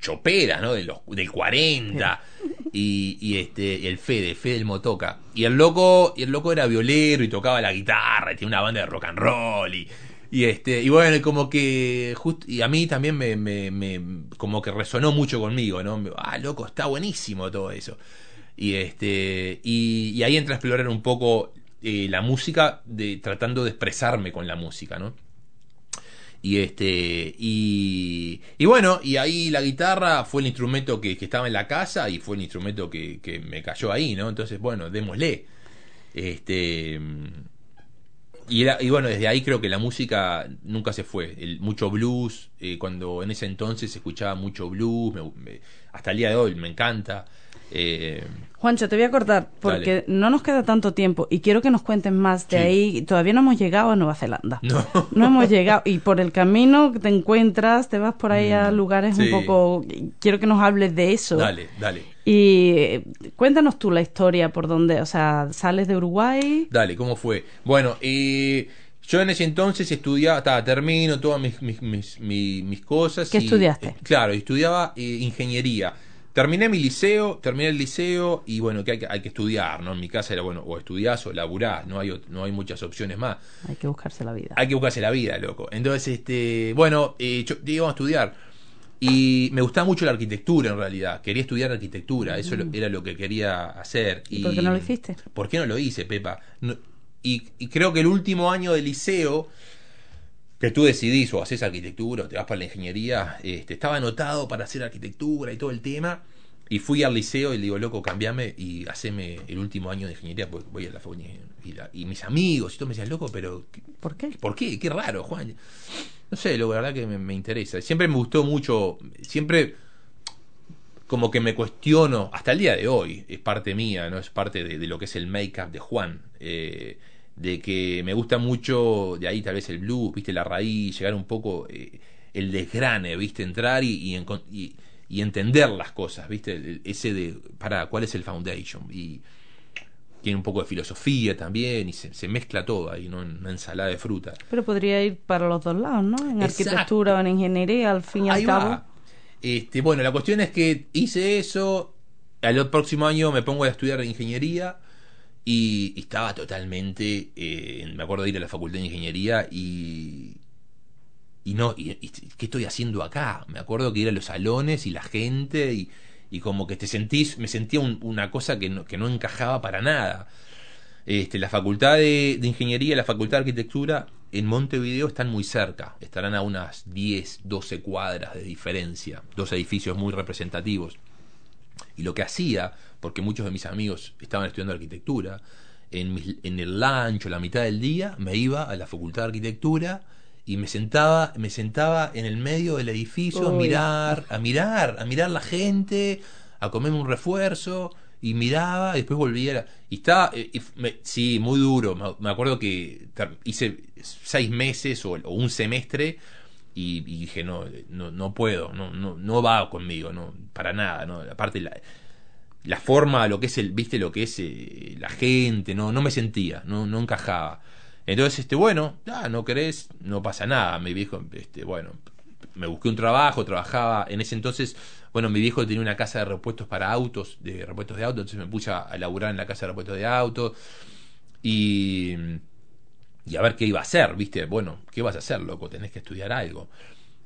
choperas no de los, del 40 y, y este el Fede Fede el motoca. Y el loco y el loco era violero y tocaba la guitarra y tenía una banda de rock and roll y Y este, y bueno, como que just- y a mí también me, me, me- como que resonó mucho conmigo, ¿no? Ah, loco, está buenísimo todo eso. Y este, y, y ahí entra a explorar un poco eh, la música, de, tratando de expresarme con la música, ¿no? Y este, y, y bueno, y ahí la guitarra fue el instrumento que, que estaba en la casa y fue el instrumento que, que me cayó ahí, ¿no? Entonces, bueno, démosle. Este, y, era- y bueno, desde ahí creo que la música nunca se fue. El, mucho blues, eh, cuando en ese entonces se escuchaba mucho blues, me- me- hasta el día de hoy me encanta. Eh, Juancho, te voy a cortar porque Dale. no nos queda tanto tiempo y quiero que nos cuentes más de Sí. ahí. Todavía no hemos llegado a Nueva Zelanda. no. No hemos llegado y por el camino que te encuentras, te vas por ahí a Mm, lugares sí. un poco... Quiero que nos hables de eso. Dale, dale. Y eh, cuéntanos tú la historia por donde, o sea, sales de Uruguay. Dale, ¿cómo fue? Bueno, eh, yo en ese entonces estudiaba, estaba, termino todas mis, mis, mis, mi- mis cosas. ¿Qué y, estudiaste? eh, claro, estudiaba eh, ingeniería. Terminé mi liceo, terminé el liceo y bueno, que hay, que hay que estudiar, ¿no? En mi casa era, bueno, o estudiás o laburás, no hay, no hay muchas opciones más. Hay que buscarse la vida. Hay que buscarse la vida, loco. Entonces, este, bueno, eh, yo íbamos a estudiar. Y me gustaba mucho la arquitectura en realidad. Quería estudiar arquitectura, eso era lo que quería hacer. ¿Y por qué no lo hiciste? ¿Por qué no lo hice, Pepa? No- y, y creo que el último año de liceo, que tú decidís o haces arquitectura o te vas para la ingeniería, este, estaba anotado para hacer arquitectura y todo el tema. Y fui al liceo y le digo, loco, cambiame y haceme el último año de ingeniería, porque voy a la facultad. Y, la- y mis amigos y todo me decían, loco, pero ¿qué- ¿Por qué? ¿Por qué? Qué raro, Juan. No sé, lo verdad que me, me interesa. Siempre me gustó mucho, siempre como que me cuestiono, hasta el día de hoy, es parte mía, no es parte de, lo que es el make-up de Juan. eh, de que me gusta mucho, de ahí tal vez el blues, viste, la raíz, llegar un poco eh, el desgrane, viste, entrar y, y, y- entender las cosas, viste, ese de, para, ¿cuál es el foundation? Y tiene un poco de filosofía también y se, se mezcla todo ahí, ¿no? En una ensalada de fruta. Pero podría ir para los dos lados, ¿no? En Exacto. arquitectura o en ingeniería, al fin y al cabo. va. Este, bueno, la cuestión es que hice eso. Al próximo año me pongo a estudiar ingeniería y, y estaba totalmente. eh, me acuerdo de ir a la facultad de ingeniería y. Y no, y, y- ¿qué estoy haciendo acá? Me acuerdo que ir a los salones y la gente y, y como que te sentís, me sentía un- una cosa que no, que no encajaba para nada. Este, la facultad de, de ingeniería y la facultad de arquitectura en Montevideo están muy cerca, estarán a unas 10, 12 cuadras de diferencia, dos edificios muy representativos. Y lo que hacía, porque muchos de mis amigos estaban estudiando arquitectura, en, mis- en el lunch o la mitad del día me iba a la facultad de arquitectura y me sentaba, me sentaba en el medio del edificio a mirar, a mirar, a mirar la gente, a comerme un refuerzo y miraba y después volvía y estaba eh, y me- sí muy duro me, me acuerdo que hice seis meses o, o un semestre y, y dije no no no puedo no no no va conmigo no para nada no aparte la la forma lo que es el viste lo que es eh, la gente no no me sentía no no encajaba entonces este bueno no querés no pasa nada mi viejo este bueno me busqué un trabajo trabajaba en ese entonces bueno mi viejo tenía una casa de repuestos para autos de repuestos de autos entonces me puse a, a laburar en la casa de repuestos de autos y y a ver qué iba a hacer, ¿viste? Bueno, ¿qué vas a hacer, loco? Tenés que estudiar algo.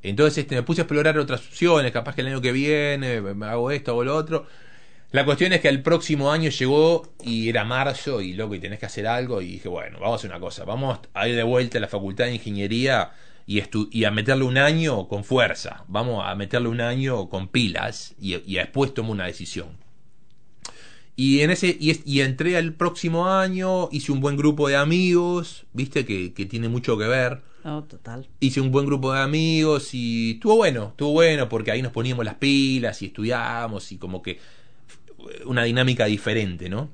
Entonces este, me puse a explorar otras opciones, capaz que el año que viene me hago esto, hago lo otro. La cuestión es que el próximo año llegó y era marzo y loco, y tenés que hacer algo. Y dije, bueno, vamos a hacer una cosa, vamos a ir de vuelta a la facultad de ingeniería y, estu- y a meterle un año con fuerza. Vamos a meterle un año con pilas y, y después tomo una decisión. Y en ese y, es- y entré al próximo año, hice un buen grupo de amigos, viste que, que tiene mucho que ver. No, total. Hice un buen grupo de amigos y estuvo bueno, estuvo bueno porque ahí nos poníamos las pilas y estudiábamos y como que una dinámica diferente, ¿no?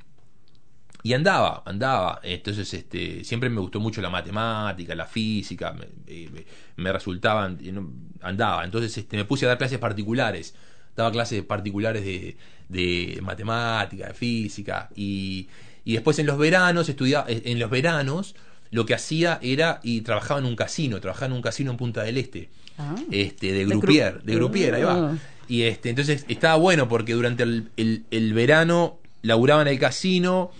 Y andaba, andaba. Entonces, este, siempre me gustó mucho la matemática, la física, me, me- me resultaban, eh, andaba. Entonces, este, me puse a dar clases particulares. Daba clases particulares de, de matemática, de física. Y, y después en los veranos, estudiaba, eh, en los veranos, lo que hacía era, y trabajaba en un casino, trabajaba en un casino en Punta del Este Ah. este, de Grupier, gru- de Grupier, ahí va. Y este, entonces estaba bueno porque durante el, el- el verano laburaba en el casino,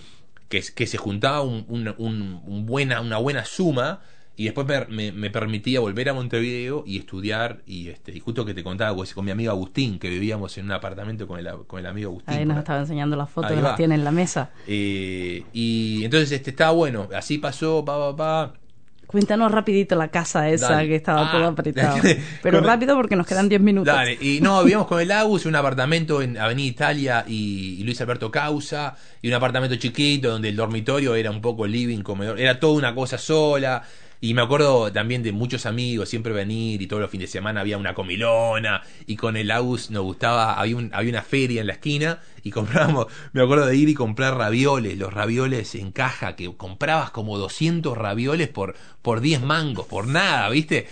que, que se juntaba un- un- un- un buena, una buena suma, y después me, me- me permitía volver a Montevideo y estudiar y este y justo que te contaba pues, con mi amigo Agustín que vivíamos en un apartamento con el, con el amigo Agustín. Ahí nos estaba enseñando las fotos, que las tiene en la mesa. Eh, y entonces este estaba bueno. Así pasó pa pa pa Cuéntanos rapidito la casa esa Dale. que estaba Ah. todo apretado. Pero rápido porque nos quedan 10 minutos. Dale, y no, vivíamos con el Agus un apartamento en Avenida Italia y, y Luis Alberto Causa, y un apartamento chiquito donde el dormitorio era un poco living, comedor, era toda una cosa sola. Y me acuerdo también de muchos amigos siempre venir y todos los fines de semana había una comilona y con el Agus nos gustaba, había, un- había una feria en la esquina y comprábamos, me acuerdo de ir y comprar ravioles, los ravioles en caja, que comprabas como 200 ravioles por, por 10 mangos, por nada, ¿viste?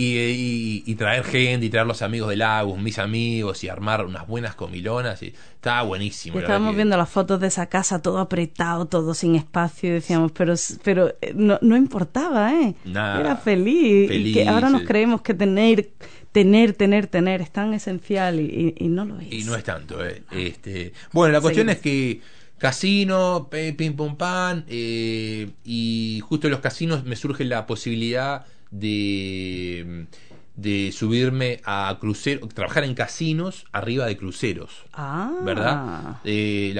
Y, y- y traer gente y traer los amigos del Agus, mis amigos y armar unas buenas comilonas y estaba buenísimo. Y la verdad estábamos que- viendo las fotos de esa casa, todo apretado, todo sin espacio, y decíamos, pero, pero eh, no, no importaba, ¿eh? Nada. Era feliz. y que ahora nos creemos que tener, tener, tener, tener es tan esencial y, y- no lo es. Y no es tanto, eh. Este, bueno, la cuestión Seguimos. es que casino, pim pum pan, eh, y justo en los casinos me surge la posibilidad de, de subirme a crucero, trabajar en casinos arriba de cruceros, Ah. ¿verdad? Eh,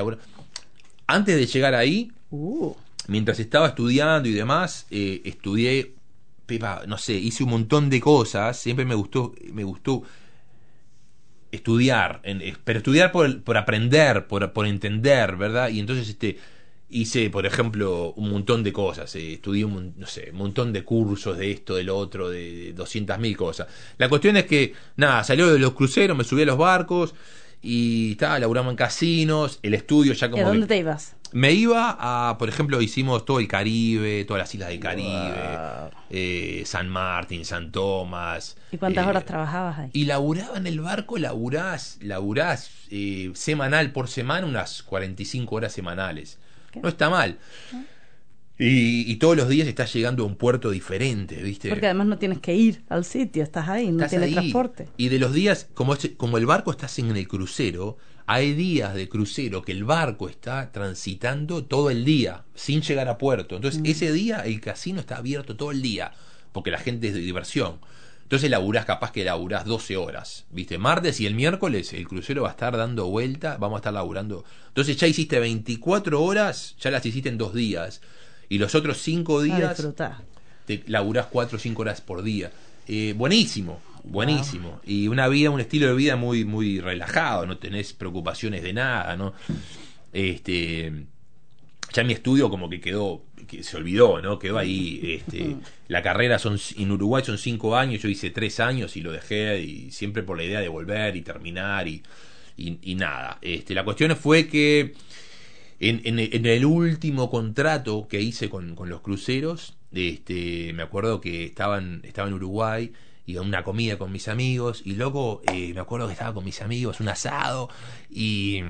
Antes de llegar ahí, Uh, mientras estaba estudiando y demás, eh, estudié, Pepa, no sé, hice un montón de cosas, siempre me gustó, me gustó estudiar, en- eh, pero estudiar por, por aprender, por, por entender, ¿verdad? Y entonces este hice, por ejemplo, un montón de cosas, eh, estudié un, no sé, un montón de cursos de esto, de lo otro, de 200 mil cosas. La cuestión es que, nada, salió de los cruceros, me subí a los barcos y estaba, laburamos en casinos, el estudio ya ¿Y como... a dónde que- te ibas? me iba a, por ejemplo, hicimos todo el Caribe, todas las islas del Caribe, eh, San Martín, San Tomás. ¿Y cuántas eh, horas trabajabas ahí? Y laburaba en el barco, laburás, laburás eh, semanal por semana, unas 45 horas semanales. ¿Qué? No está mal. Y, y todos los días estás llegando a un puerto diferente, ¿viste? Porque además no tienes que ir al sitio, estás ahí, no Estás tienes ahí. transporte. Y de los días, como, es- como el barco estás en el crucero, hay días de crucero que el barco está transitando todo el día, sin llegar a puerto. Entonces, ese día el casino está abierto todo el día, porque la gente es de diversión. Entonces laburás, capaz que laburás 12 horas, ¿viste? Martes y el miércoles el crucero va a estar dando vuelta, vamos a estar laburando. Entonces ya hiciste 24 horas, ya las hiciste en dos días. Y los otros 5 A días te laburás 4 o 5 horas por día. Eh, buenísimo, buenísimo. Y una vida, un estilo de vida muy, muy relajado, no tenés preocupaciones de nada, ¿no? Este, ya mi estudio como que quedó, que se olvidó, ¿no? Quedó ahí, este, la carrera son, en Uruguay son 5 años, yo hice 3 años y lo dejé, y siempre por la idea de volver y terminar y, y, y nada. Este, la cuestión fue que en, en, en el último contrato que hice con, con los cruceros, este, me acuerdo que estaban, estaba en Uruguay, iba a una comida con mis amigos, y luego eh, me acuerdo que estaba con mis amigos, un asado, y,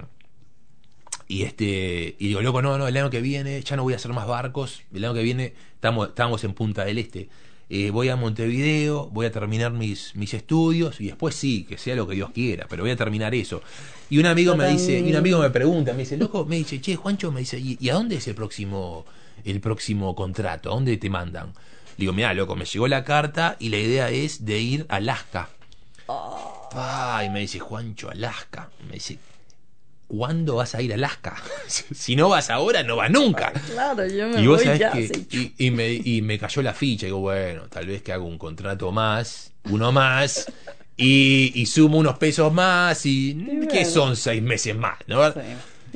y este, y digo, loco, no, no, el año que viene ya no voy a hacer más barcos, el año que viene estamos, estamos en Punta del Este. eh, voy a Montevideo, voy a terminar mis, mis estudios y después sí, que sea lo que Dios quiera, pero voy a terminar eso. Y un amigo me dice, y un amigo me pregunta, me dice, loco, me dice, che, Juancho, me dice, ¿y, y a dónde es el próximo, el próximo contrato? ¿A dónde te mandan? Le digo, mira, loco, me llegó la carta y la idea es de ir a Alaska. Ay, me dice, Juancho, Alaska. Me dice, ¿cuándo vas a ir a Alaska? si no vas ahora, no vas nunca. Claro, yo me Y vos voy sabés ya. que. sí. Y, y me, y me cayó la ficha. Digo, bueno, tal vez que hago un contrato más, uno más, y, y sumo unos pesos más, y. bueno. que son seis meses más, ¿no? Sí.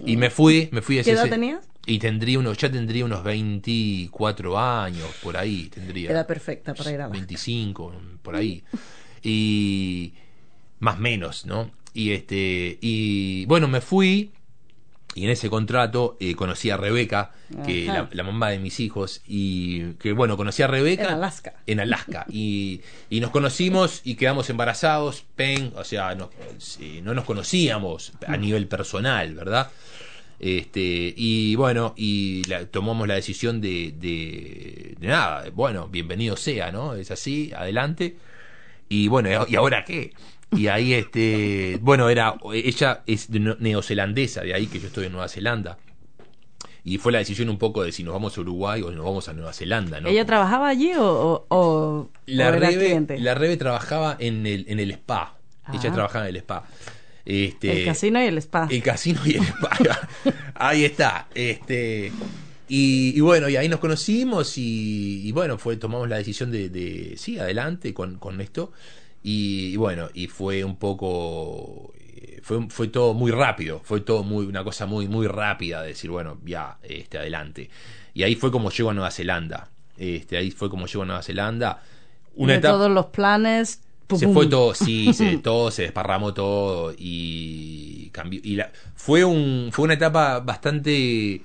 Y me fui, me fui a ¿Qué edad tenías? Y tendría unos, ya tendría unos 24 años, por ahí, tendría. Era perfecta para ir a Alaska. 25, por ahí. Y más menos, ¿no? Y este y bueno, me fui y en ese contrato eh, conocí a Rebeca, que la, la mamá de mis hijos y que bueno, conocí a Rebeca En Alaska. en Alaska y, y nos conocimos y quedamos embarazados, pen, o sea, no, no nos conocíamos a nivel personal, ¿verdad? Este, y bueno, y la- tomamos la decisión de, de, de nada, bueno, bienvenido sea, ¿no? Es así, adelante. Y bueno, ¿y ahora qué? Y ahí, este, bueno, era, ella es neozelandesa, de ahí que yo estoy en Nueva Zelanda. y fue la decisión un poco de si nos vamos a Uruguay o nos vamos a Nueva Zelanda, ¿no? ¿Ella trabajaba allí o, o, la o Rebe, la Rebe trabajaba en el, en el spa. Ella Ah. trabajaba en el spa. Este, El casino y el spa. el casino y el spa. ahí está. Este, y, y bueno, y ahí nos conocimos y, y bueno, fue tomamos la decisión de, de sí, adelante con, con esto. Y, y bueno, y fue un poco eh, fue, fue todo muy rápido, fue todo muy una cosa muy muy rápida de decir, bueno, ya este adelante. Y ahí fue como llego a Nueva Zelanda. Este, ahí fue como llego a Nueva Zelanda. Una de etapa todos los planes. pum, se fue todo, sí, se, todo se desparramó todo y cambió. Y la, fue un fue una etapa bastante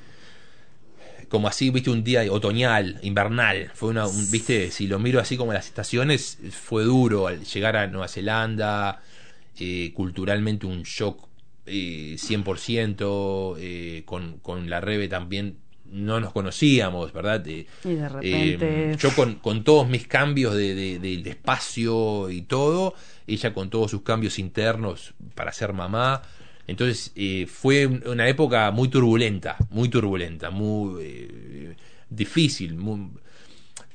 como así, viste, un día otoñal, invernal. Fue una, un- viste, si lo miro así como las estaciones, fue duro al llegar a Nueva Zelanda, eh, culturalmente un shock eh, 100%, eh, con, con la Rebe también no nos conocíamos, ¿verdad? Eh, Y de repente- eh, yo con, con todos mis cambios de, de- de- de espacio y todo, ella con todos sus cambios internos para ser mamá. Entonces eh, fue un- una época muy turbulenta, muy turbulenta, muy eh, difícil, muy-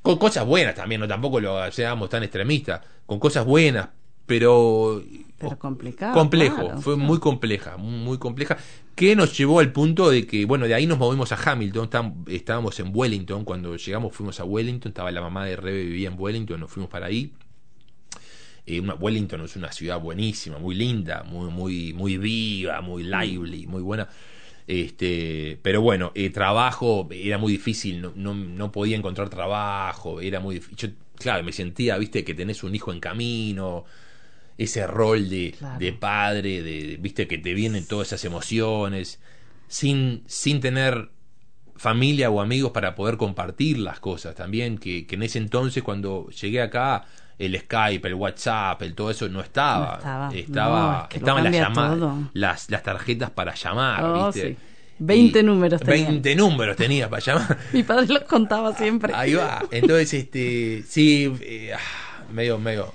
con cosas buenas también, no tampoco lo seamos tan extremistas, con cosas buenas, pero Pero complicado, complejo, claro. fue muy compleja, muy, compleja, que nos llevó al punto de que, bueno, de ahí nos movimos a Hamilton, estábamos en Wellington, cuando llegamos fuimos a Wellington, estaba la mamá de Rebe, vivía en Wellington, nos fuimos para ahí. Eh, una- Wellington es una ciudad buenísima, muy linda, muy, muy, muy viva, muy lively, muy buena. Este, pero bueno, eh, trabajo era muy difícil, no, no, no podía encontrar trabajo, era muy difícil. Yo, claro, me sentía, viste, que tenés un hijo en camino, ese rol de, Claro. de padre, de, de- viste, que te vienen todas esas emociones, sin, sin tener familia o amigos para poder compartir las cosas también, que, que en ese entonces cuando llegué acá, el Skype, el WhatsApp, el todo eso no estaba. No estaba. Estaba- No, es que lo estaban las llamadas, las, las tarjetas para llamar, Oh, ¿viste? sí. 20 Y- números tenía. 20 números tenía para llamar. Mi padre los contaba siempre. Ahí va. Entonces, este, sí, eh, ah, medio, medio.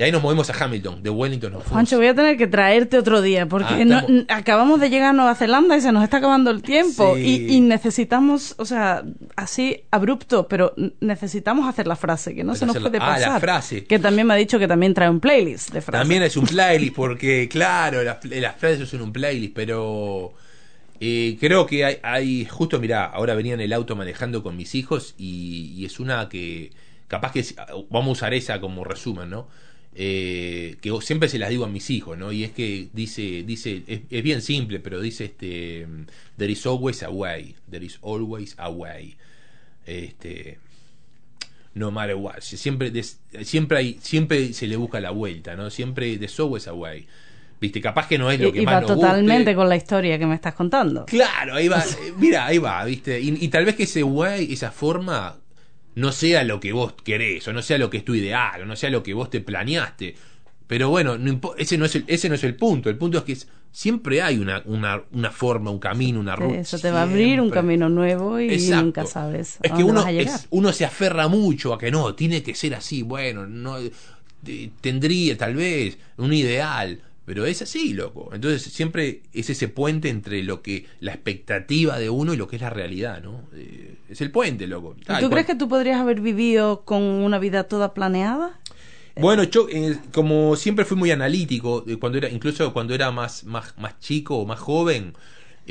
Y ahí nos movimos a Hamilton, de Wellington fuimos. Juancho, voy a tener que traerte otro día porque Ah, no- estamos- acabamos de llegar a Nueva Zelanda y se nos está acabando el tiempo Sí. y, y necesitamos, o sea, así abrupto, pero necesitamos hacer la frase, que no se nos Hacerla- puede ah, la pasar. frase. Que también me ha dicho que también trae un playlist de frases. También es un playlist, porque claro, las, las frases son un playlist, pero eh, creo que hay, hay justo, mirá, ahora venía en el auto manejando con mis hijos y, y es una que capaz que vamos a usar esa como resumen, ¿no? Eh, que siempre se las digo a mis hijos, ¿no? Y es que dice, dice, es, es bien simple, pero dice este, there is always a way, there is always a way. Este, no matter what. Si- Siempre, des- siempre, hay, siempre se le busca la vuelta, ¿no? Siempre de always away. Viste, capaz que no es lo que y más va nos totalmente guste. con la historia que me estás contando. Claro, ahí va. eh, Mira, ahí va, ¿viste? Y, y tal vez que ese way, esa forma, no sea lo que vos querés, o no sea lo que es tu ideal, o no sea lo que vos te planeaste. Pero bueno, no ese, no es el, ese no es el punto. El punto es que es- siempre hay una, una, una forma, un camino, una ruta. Eso te va a abrir un camino nuevo y Exacto. nunca sabes Es que uno, es- uno se aferra mucho a que no, tiene que ser así. Bueno, no tendría tal vez un ideal, pero es así, loco. Entonces siempre es ese puente entre lo que la expectativa de uno y lo que es la realidad, ¿no? Eh, es el puente, loco. ¿Y Tal ¿Tú crees que tú podrías haber vivido con una vida toda planeada? Bueno, yo eh, como siempre fui muy analítico, eh, cuando era incluso cuando era más más más chico o más joven,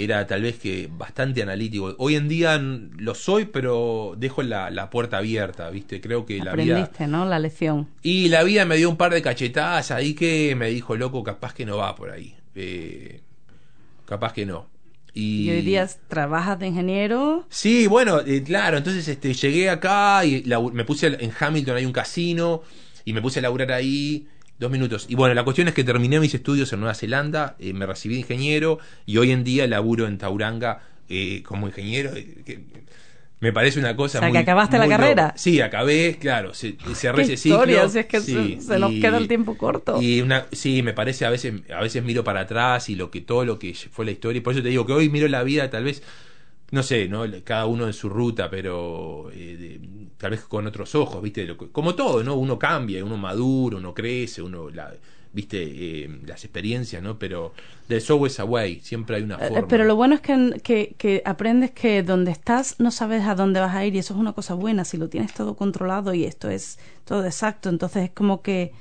era tal vez que bastante analítico. Hoy en día lo soy, pero dejo la, la puerta abierta, ¿viste? Creo que la vida Aprendiste, ¿no? La lección. y la vida me dio un par de cachetadas ahí que me dijo, loco, capaz que no va por ahí. Eh, capaz que no. Y, Y hoy día trabajas de ingeniero. Sí, bueno, eh, claro, entonces este, llegué acá y me puse en Hamilton, hay un casino, y me puse a laburar ahí dos minutos. Y bueno, la cuestión es que terminé mis estudios en Nueva Zelanda, eh, me recibí de ingeniero y hoy en día laburo en Tauranga eh, como ingeniero. eh, que me parece una cosa O sea, que muy- acabaste la carrera. Sí, acabé, claro, se- cerré ese ciclo. historia, si es que sí, se- se nos queda el tiempo corto. Y una, sí, me parece a veces, a veces miro para atrás y lo que todo lo que fue la historia. y Por eso te digo que hoy miro la vida tal vez, no sé, no, cada uno en su ruta, pero eh, de- tal vez con otros ojos, viste, Lo que- como todo, ¿no? Uno cambia, uno madura, uno crece, uno la- viste, eh, las experiencias, ¿no? Pero del show is away, siempre hay una Eh, forma. Pero lo bueno es que, que, que aprendes que donde estás no sabes a dónde vas a ir y eso es una cosa buena. Si lo tienes todo controlado y esto es todo exacto, entonces es como que,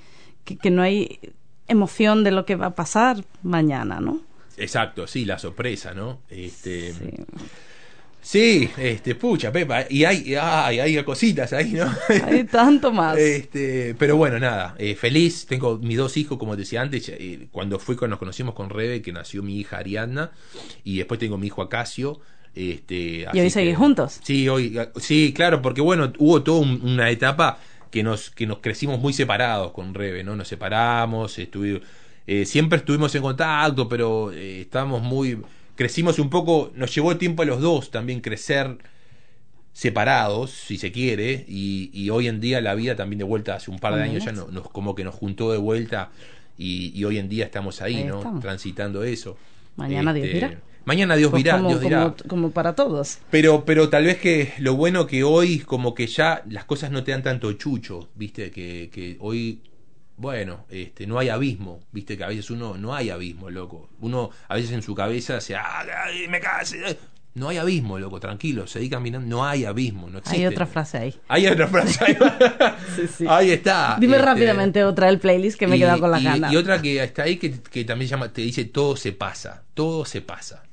que, que no hay emoción de lo que va a pasar mañana, ¿no? Exacto, sí, la sorpresa, ¿no? Este, Sí. Sí, este, pucha, Pepa, y hay, ay, hay cositas ahí, ¿no? Hay tanto más. Este, pero bueno, nada, eh, feliz. Tengo mis dos hijos, como decía antes, eh, cuando fui con, nos conocimos con Rebe, que nació mi hija Ariadna, y después tengo mi hijo Acacio. Este, así hoy seguís juntos? Sí, hoy, sí, claro, porque bueno, hubo toda un- una etapa que nos, que nos crecimos muy separados con Rebe, ¿no? Nos separamos, estuvi- eh, siempre estuvimos en contacto, pero eh, estábamos muy, crecimos un poco, nos llevó tiempo a los dos también crecer separados, si se quiere, y, y hoy en día la vida también de vuelta, hace un par de años ya no- nos, como que nos juntó de vuelta y, y hoy en día estamos ahí, Ahí ¿no? estamos. Transitando eso. Mañana Dios dirá. Mañana Dios Pues dirá, como, Dios dirá. como, como para todos. Pero, pero tal vez que lo bueno que hoy, como que ya las cosas no te dan tanto chucho, viste, que, que hoy, bueno, este, no hay abismo, viste, que a veces uno, no hay abismo, loco. Uno a veces en su cabeza se, ah, me case. eh". No hay abismo, loco, tranquilo, seguí caminando, no hay abismo, no existe. Hay otra frase ahí. Hay otra frase. Ahí, Sí, sí. Ahí está. Dime este, rápidamente otra del playlist que me he quedado con las y- ganas. Y otra que está ahí que, que también llama, te dice todo se pasa, todo se pasa.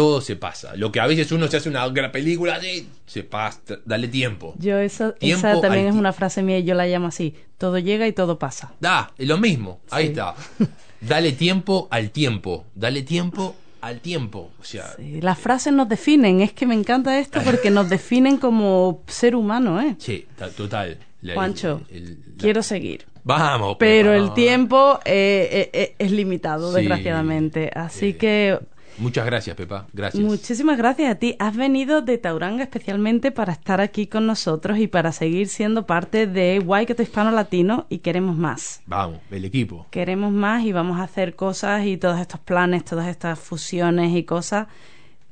Todo se pasa. Lo que a veces uno se hace una gran película así, se pasa, dale tiempo. Yo esa, Tiempo esa también es una frase mía y yo la llamo así. Todo llega y todo pasa. Da, es lo mismo. Ahí Sí. está. Dale tiempo al tiempo. Dale tiempo al tiempo. O sea, Sí, Las frases nos definen. Es que me encanta esto porque nos definen como ser humano, ¿eh? ta- total. La- Juancho, el- el- la- quiero seguir. Vamos. Pero Pepa, el tiempo eh, eh, eh, es limitado, Sí, desgraciadamente. Así que Muchas gracias, Pepa. Gracias. muchísimas gracias a ti. Has venido de Tauranga especialmente para estar aquí con nosotros y para seguir siendo parte de Waikato Hispano Latino y queremos más. Vamos, el equipo. Queremos más y vamos a hacer cosas y todos estos planes, todas estas fusiones y cosas.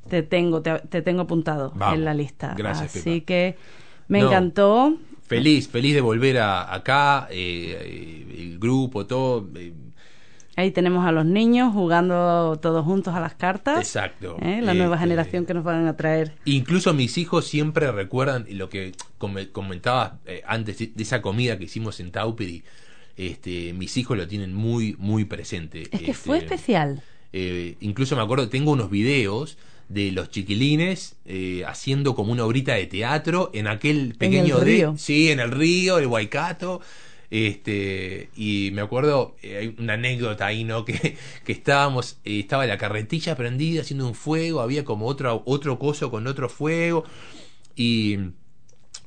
Te tengo, te, te tengo apuntado Vamos. en la lista. Gracias, Así Pepa. que me No. encantó. Feliz, feliz de volver a, acá, eh, eh, el grupo, todo. eh, Ahí tenemos a los niños jugando todos juntos a las cartas. Exacto. ¿eh? La nueva Este, generación que nos van a traer. Incluso mis hijos siempre recuerdan lo que com- comentabas eh, antes de, de esa comida que hicimos en Taupiri. Este, mis hijos lo tienen muy, muy presente. Es que Este, fue especial. eh, incluso me acuerdo, tengo unos videos de los chiquilines eh, haciendo como una obrita de teatro en aquel pequeño el de- río. sí, en el río, el Waikato. Este, y me acuerdo, eh, hay una anécdota ahí, ¿no? Que, que estábamos, eh, estaba la carretilla prendida haciendo un fuego, había como otro, otro coso con otro fuego, y,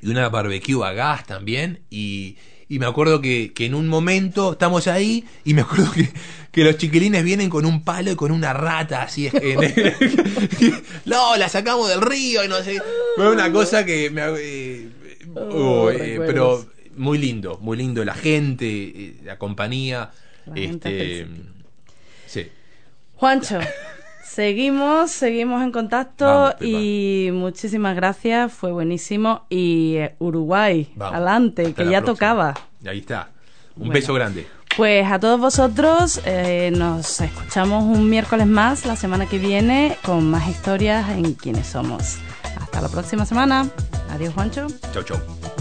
y una barbecue a gas también, y, y me acuerdo que, que en un momento estamos ahí, y me acuerdo que, que los chiquilines vienen con un palo y con una rata así. en- no, la sacamos del río y no sé. Fue una cosa que me... eh, Oh, eh, pero muy lindo, muy lindo. La gente, eh, la compañía. La este, sí. Juancho, seguimos, seguimos en contacto Vamos, Pepa. y muchísimas gracias, fue buenísimo. Y eh, Uruguay, Vamos. adelante, que ya próxima. tocaba. Ahí está. Un Bueno. beso grande. Pues a todos vosotros eh, nos escuchamos un miércoles más la semana que viene con más historias en quiénes somos. Hasta la próxima semana. Adiós, Juancho. Chau, chau.